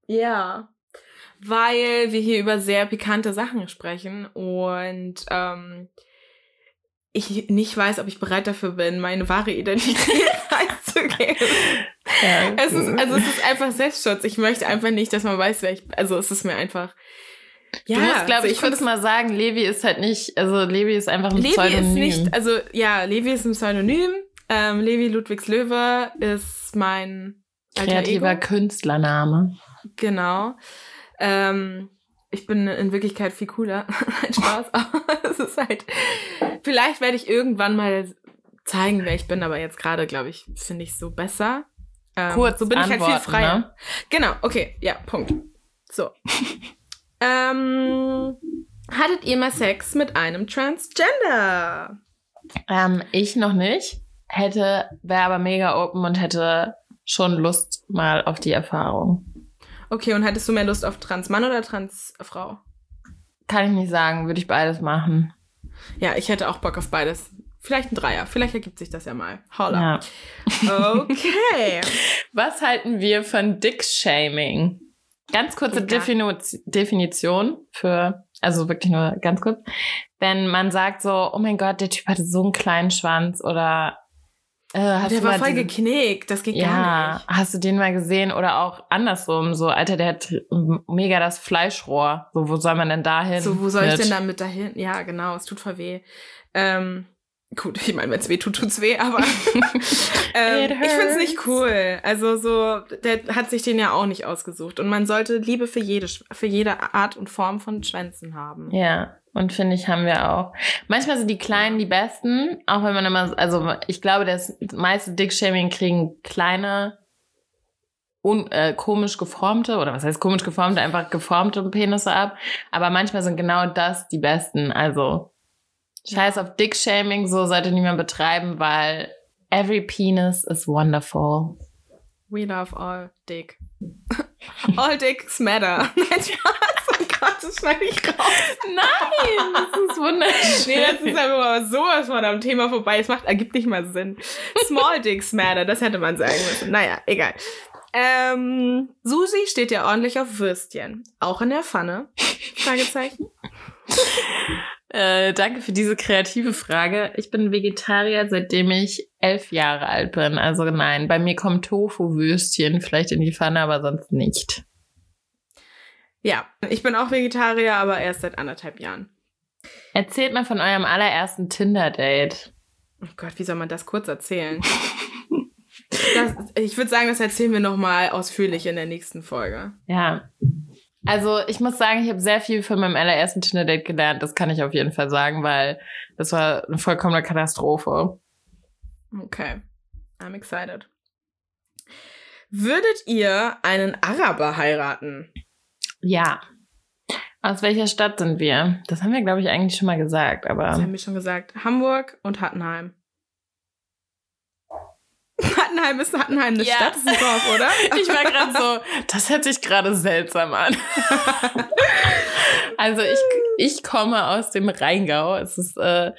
Ja. Weil wir hier über sehr pikante Sachen sprechen und ähm, ich nicht weiß, ob ich bereit dafür bin, meine wahre Identität preiszugeben. Ja. Es ist, also es ist einfach Selbstschutz. Ich möchte einfach nicht, dass man weiß, wer ich bin. Also es ist mir einfach. Ja, du musst, glaube also ich, kurz find mal sagen, Levi ist halt nicht, also Levi ist einfach ein Levi Pseudonym. ist nicht, also ja, Levi ist ein Pseudonym. Ähm, Levi Ludwigs Löwe ist mein alter kreativer Ego. Künstlername. Genau. Ähm, ich bin in Wirklichkeit viel cooler. Nein, Spaß. Aber es ist halt. Vielleicht werde ich irgendwann mal zeigen, wer ich bin, aber jetzt gerade, glaube ich, finde ich so besser. Ähm, Kurz so bin ich halt viel antworten, freier. ne? Genau, okay, ja, Punkt. So. ähm, hattet ihr mal Sex mit einem Transgender? Ähm, ich noch nicht. Hätte, wäre aber mega open und hätte schon Lust mal auf die Erfahrung. Okay, und hattest du mehr Lust auf Transmann oder Transfrau? Kann ich nicht sagen, würde ich beides machen. Ja, ich hätte auch Bock auf beides. Vielleicht ein Dreier. Vielleicht ergibt sich das ja mal. Holla. Ja. Okay. Was halten wir von Dick-Shaming? Ganz kurze Ja. Definu Definition für, also wirklich nur ganz kurz. Wenn man sagt so, oh mein Gott, der Typ hatte so einen kleinen Schwanz oder äh, Der war voll geknickt. Das geht gar ja, nicht. hast du den mal gesehen oder auch andersrum, so, Alter, der hat mega das Fleischrohr. So, wo soll man denn da hin? So, wo soll ich mit? denn damit dahin? Ja, genau. Es tut voll weh. Ähm, gut, ich meine, wenn es weh tut, tut's weh, aber ähm, ich find's nicht cool. Also so, der hat sich den ja auch nicht ausgesucht. Und man sollte Liebe für jede, für jede Art und Form von Schwänzen haben. Ja, und finde ich, haben wir auch. Manchmal sind die Kleinen die Besten, auch wenn man immer, also ich glaube, das meiste Dick-Shaming kriegen kleine, un, äh, komisch geformte, oder was heißt komisch geformte, einfach geformte Penisse ab. Aber manchmal sind genau das die Besten. Also scheiß auf Dick-Shaming, so sollte niemand betreiben, weil every penis is wonderful. We love all dick. all dicks matter. Nein, Spaß. Oh Gott, das schneide ich raus. Nein, das ist wunderschön. Nee, das ist einfach mal sowas von am Thema vorbei. Es macht, ergibt nicht mal Sinn. Small Dicks Matter, das hätte man sagen müssen. Naja, egal. Ähm, Susi steht ja ordentlich auf Würstchen. Auch in der Pfanne? Fragezeichen. Äh, danke für diese kreative Frage. Ich bin Vegetarier, seitdem ich elf Jahre alt bin. Also nein, bei mir kommt Tofu-Würstchen vielleicht in die Pfanne, aber sonst nicht. Ja, ich bin auch Vegetarier, aber erst seit anderthalb Jahren. Erzählt mal von eurem allerersten Tinder-Date. Oh Gott, wie soll man das kurz erzählen? Das, ich würde sagen, das erzählen wir nochmal ausführlich in der nächsten Folge. Ja. Also ich muss sagen, ich habe sehr viel von meinem allerersten Tinder-Date gelernt. Das kann ich auf jeden Fall sagen, weil das war eine vollkommene Katastrophe. Okay, I'm excited. Würdet ihr einen Araber heiraten? Ja. Aus welcher Stadt sind wir? Das haben wir, glaube ich, eigentlich schon mal gesagt, aber. Das haben wir schon gesagt. Hamburg und Hattenheim. Hattenheim ist Hattenheim eine Ja. Stadt, ist ein Dorf, oder? Ich war gerade so, das hört sich gerade seltsam an. also ich, ich komme aus dem Rheingau. Es ist äh,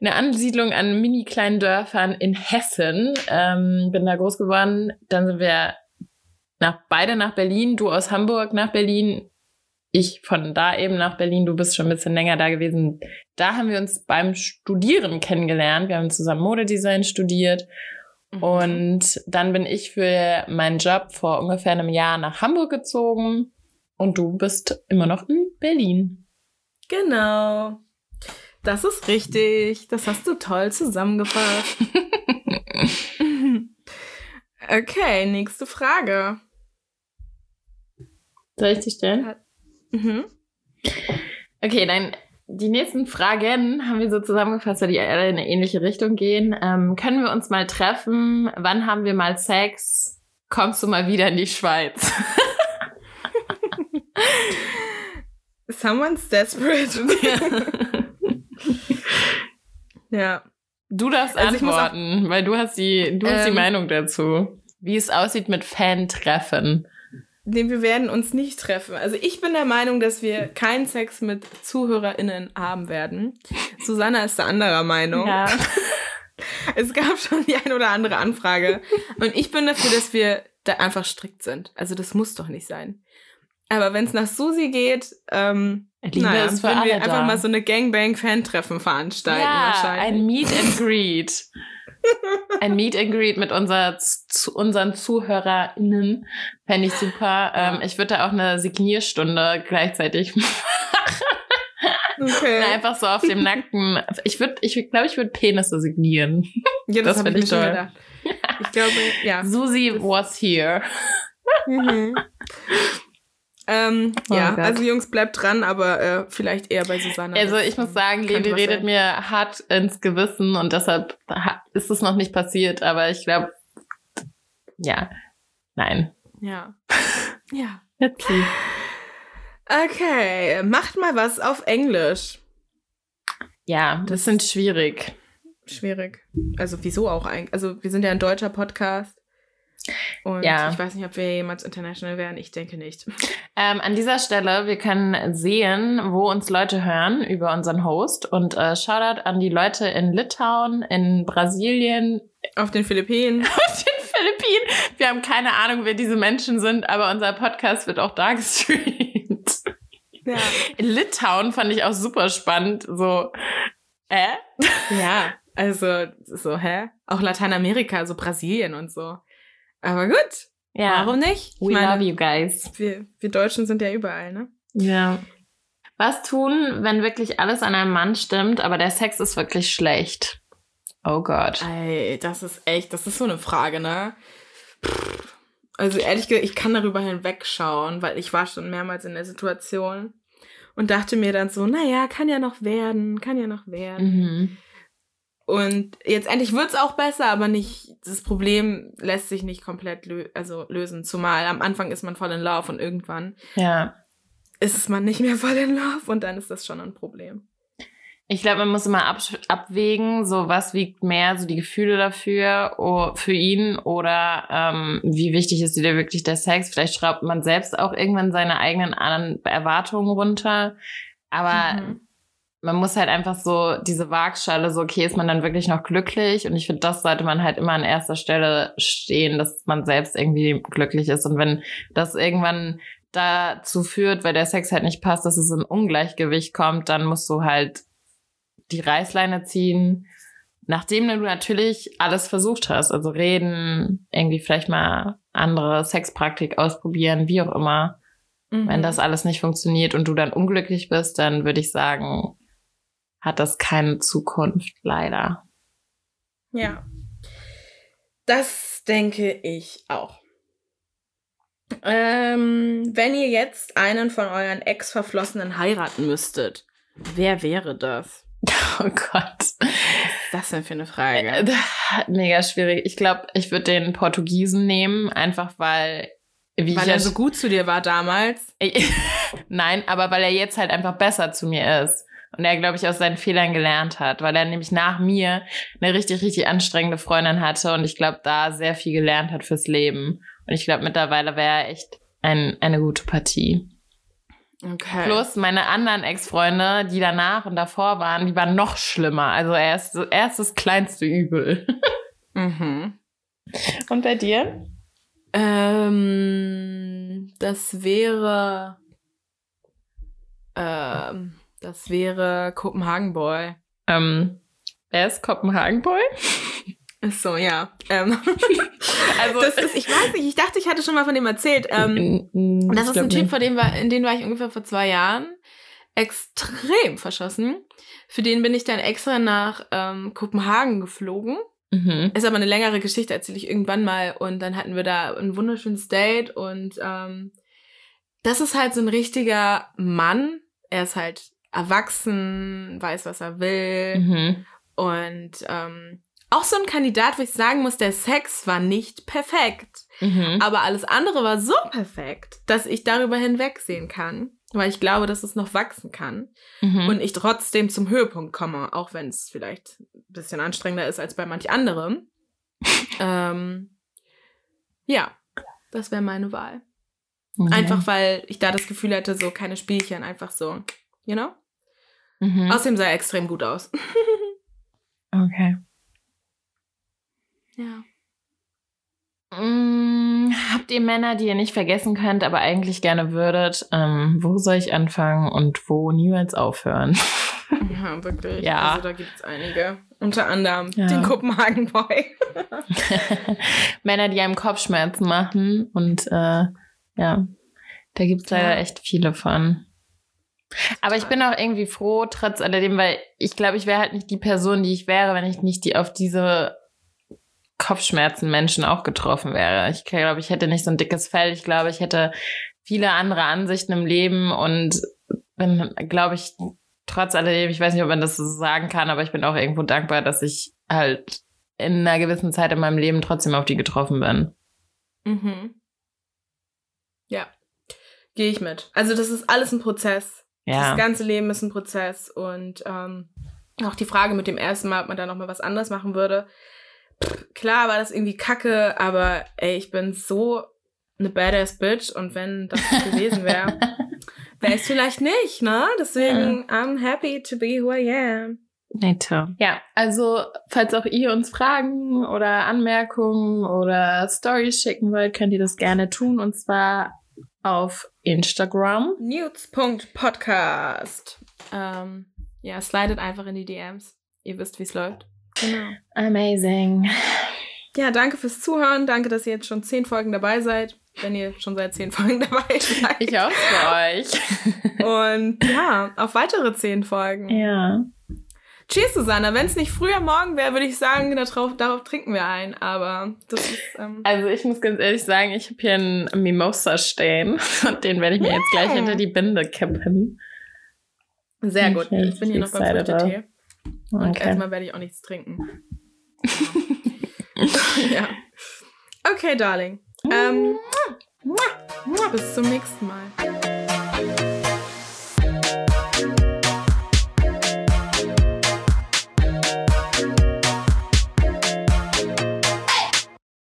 eine Ansiedlung an mini kleinen Dörfern in Hessen. Ähm, bin da groß geworden. Dann sind wir nach beide nach Berlin, du aus Hamburg nach Berlin, ich von da eben nach Berlin, du bist schon ein bisschen länger da gewesen. Da haben wir uns beim Studieren kennengelernt. Wir haben zusammen Modedesign studiert. Mhm. Und dann bin ich für meinen Job vor ungefähr einem Jahr nach Hamburg gezogen. Und du bist immer noch in Berlin. Genau. Das ist richtig. Das hast du toll zusammengefasst. okay, nächste Frage. Soll ich die stellen? Mhm. Okay, dann die nächsten Fragen haben wir so zusammengefasst, weil die alle in eine ähnliche Richtung gehen. Ähm, können wir uns mal treffen? Wann haben wir mal Sex? Kommst du mal wieder in die Schweiz? Someone's desperate. ja. Du darfst also antworten, weil du hast die, du ähm, hast die ähm, Meinung dazu. Wie es aussieht mit Fan-Treffen. Nee, wir werden uns nicht treffen. Also ich bin der Meinung, dass wir keinen Sex mit ZuhörerInnen haben werden. Susanna ist der anderer Meinung. Ja. Es gab schon die ein oder andere Anfrage. Und ich bin dafür, dass wir da einfach strikt sind. Also das muss doch nicht sein. Aber wenn es nach Susi geht, ähm, Liebe naja, ist für wir einfach da. mal so eine Gangbang-Fan-Treffen veranstalten. Ja, ein Meet and Greet. ein Meet and Greet mit unser, zu, unseren ZuhörerInnen fände ich super. Ähm, ich würde da auch eine Signierstunde gleichzeitig machen. Okay. einfach so auf dem nackten. Ich würde, ich glaube, ich würde Penisse signieren. Ja, das, das finde ich toll. Ich glaube, ja. Susi was here. Mhm. Ähm, oh ja, Gott. also Jungs, bleibt dran, aber äh, vielleicht eher bei Susanne. Also ich muss sagen, Levi redet sein. mir hart ins Gewissen und deshalb ist es noch nicht passiert, aber ich glaube, ja, nein. Ja. ja. Okay. Okay, macht mal was auf Englisch. Ja, das sind schwierig. Schwierig. Also wieso auch eigentlich? Also wir sind ja ein deutscher Podcast. Und ja. ich weiß nicht, ob wir jemals international werden. Ich denke nicht. Ähm, an dieser Stelle, wir können sehen, wo uns Leute hören über unseren Host. Und äh, Shoutout an die Leute in Litauen, in Brasilien. Auf den Philippinen. Auf den Philippinen. Wir haben keine Ahnung, wer diese Menschen sind, aber unser Podcast wird auch da gestreamt. Ja. In Litauen fand ich auch super spannend. So, äh? Ja, also so, hä? Auch Lateinamerika, so Brasilien und so. Aber gut. Ja. Warum nicht? Ich We meine, love you guys. Wir, wir Deutschen sind ja überall, ne? Ja. Was tun, wenn wirklich alles an einem Mann stimmt, aber der Sex ist wirklich schlecht? Oh Gott. Ey, das ist echt, das ist so eine Frage, ne? Also ehrlich gesagt, ich kann darüber hinwegschauen, weil ich war schon mehrmals in der Situation und dachte mir dann so, naja, kann ja noch werden, kann ja noch werden. Mhm. Und jetzt endlich wird's auch besser, aber nicht, das Problem lässt sich nicht komplett lö also lösen. Zumal am Anfang ist man voll in Love und irgendwann ja. ist es man nicht mehr voll in Love und dann ist das schon ein Problem. Ich glaube, man muss immer ab abwägen, so was wiegt mehr, so die Gefühle dafür oh, für ihn oder ähm, wie wichtig ist dir wirklich der Sex. Vielleicht schraubt man selbst auch irgendwann seine eigenen Erwartungen runter. Aber mhm man muss halt einfach so diese Waagschale, so okay, ist man dann wirklich noch glücklich? Und ich finde, das sollte man halt immer an erster Stelle stehen, dass man selbst irgendwie glücklich ist. Und wenn das irgendwann dazu führt, weil der Sex halt nicht passt, dass es in Ungleichgewicht kommt, dann musst du halt die Reißleine ziehen, nachdem du natürlich alles versucht hast. Also reden, irgendwie vielleicht mal andere Sexpraktik ausprobieren, wie auch immer. Mhm. Wenn das alles nicht funktioniert und du dann unglücklich bist, dann würde ich sagen, hat das keine Zukunft, leider. Ja. Das denke ich auch. Ähm, wenn ihr jetzt einen von euren Ex-Verflossenen heiraten müsstet, wer wäre das? Oh Gott. Was ist das denn für eine Frage? Äh, mega schwierig. Ich glaube, ich würde den Portugiesen nehmen, einfach weil. Wie weil er so gut zu dir war damals? Nein, aber weil er jetzt halt einfach besser zu mir ist. Und er, glaube ich, aus seinen Fehlern gelernt hat, weil er nämlich nach mir eine richtig, richtig anstrengende Freundin hatte und ich glaube, da sehr viel gelernt hat fürs Leben. Und ich glaube, mittlerweile wäre er echt ein, eine gute Partie. Okay. Plus meine anderen Ex-Freunde, die danach und davor waren, die waren noch schlimmer. Also er ist, er ist das kleinste Übel. mhm. Und bei dir? Ähm, das wäre. Ähm, das wäre Kopenhagen Boy. Ähm, wer ist Kopenhagen Boy? Ist so, ja. Ähm, also, das ist, ich weiß nicht, ich dachte, ich hatte schon mal von dem erzählt. Ähm, das ist ein Typ, vor dem war, in den war ich ungefähr vor zwei Jahren extrem verschossen. Für den bin ich dann extra nach ähm, Kopenhagen geflogen. Mhm. Ist aber eine längere Geschichte, erzähle ich irgendwann mal. Und dann hatten wir da ein wunderschönes Date und ähm, das ist halt so ein richtiger Mann. Er ist halt erwachsen, weiß, was er will. Mhm. Und ähm, auch so ein Kandidat, wo ich sagen muss, der Sex war nicht perfekt. Mhm. Aber alles andere war so perfekt, dass ich darüber hinwegsehen kann. Weil ich glaube, dass es noch wachsen kann. Mhm. Und ich trotzdem zum Höhepunkt komme, auch wenn es vielleicht ein bisschen anstrengender ist als bei manch anderem. ähm, ja, das wäre meine Wahl. Mhm. Einfach weil ich da das Gefühl hätte, so keine Spielchen, einfach so, you know? Mhm. Außerdem sah er extrem gut aus. okay. Ja. Mm, habt ihr Männer, die ihr nicht vergessen könnt, aber eigentlich gerne würdet? Ähm, wo soll ich anfangen und wo niemals aufhören? Ja, wirklich. Ja. Also da gibt es einige. Unter anderem ja. den Kopenhagen Boy. Männer, die einem Kopfschmerzen machen. Und äh, ja, da gibt es leider ja. echt viele von. Aber ich bin auch irgendwie froh, trotz alledem, weil ich glaube, ich wäre halt nicht die Person, die ich wäre, wenn ich nicht die auf diese Kopfschmerzen Menschen auch getroffen wäre. Ich glaube, ich hätte nicht so ein dickes Fell. Ich glaube, ich hätte viele andere Ansichten im Leben und bin, glaube ich, trotz alledem, ich weiß nicht, ob man das so sagen kann, aber ich bin auch irgendwo dankbar, dass ich halt in einer gewissen Zeit in meinem Leben trotzdem auf die getroffen bin. Mhm. Ja, gehe ich mit. Also das ist alles ein Prozess. Ja. Das ganze Leben ist ein Prozess und ähm, auch die Frage mit dem ersten Mal, ob man da noch mal was anders machen würde klar war das irgendwie kacke, aber ey, ich bin so eine badass Bitch und wenn das gewesen wäre, wäre es vielleicht nicht, ne? Deswegen, yeah. I'm happy to be who I am. Me too. Ja, also falls auch ihr uns Fragen oder Anmerkungen oder Stories schicken wollt, könnt ihr das gerne tun und zwar auf Instagram. Nudes.podcast. Ähm, ja, slidet einfach in die DMs. Ihr wisst, wie es läuft. Genau. Amazing. Ja, danke fürs Zuhören. Danke, dass ihr jetzt schon zehn Folgen dabei seid. Wenn ihr schon seit zehn Folgen dabei seid. Ich auch für euch. Und ja, auf weitere zehn Folgen. Ja. Cheers, Susanna. Wenn es nicht früher morgen wäre, würde ich sagen, darauf, darauf trinken wir ein. Aber das ist. Ähm also, ich muss ganz ehrlich sagen, ich habe hier einen Mimosa stehen. Und den werde ich mir jetzt gleich hinter die Binde kippen. Sehr gut. Ich bin hier noch beim Früchtetee. Und okay. erstmal werde ich auch nichts trinken. ja. Okay, Darling. Ähm, bis zum nächsten Mal.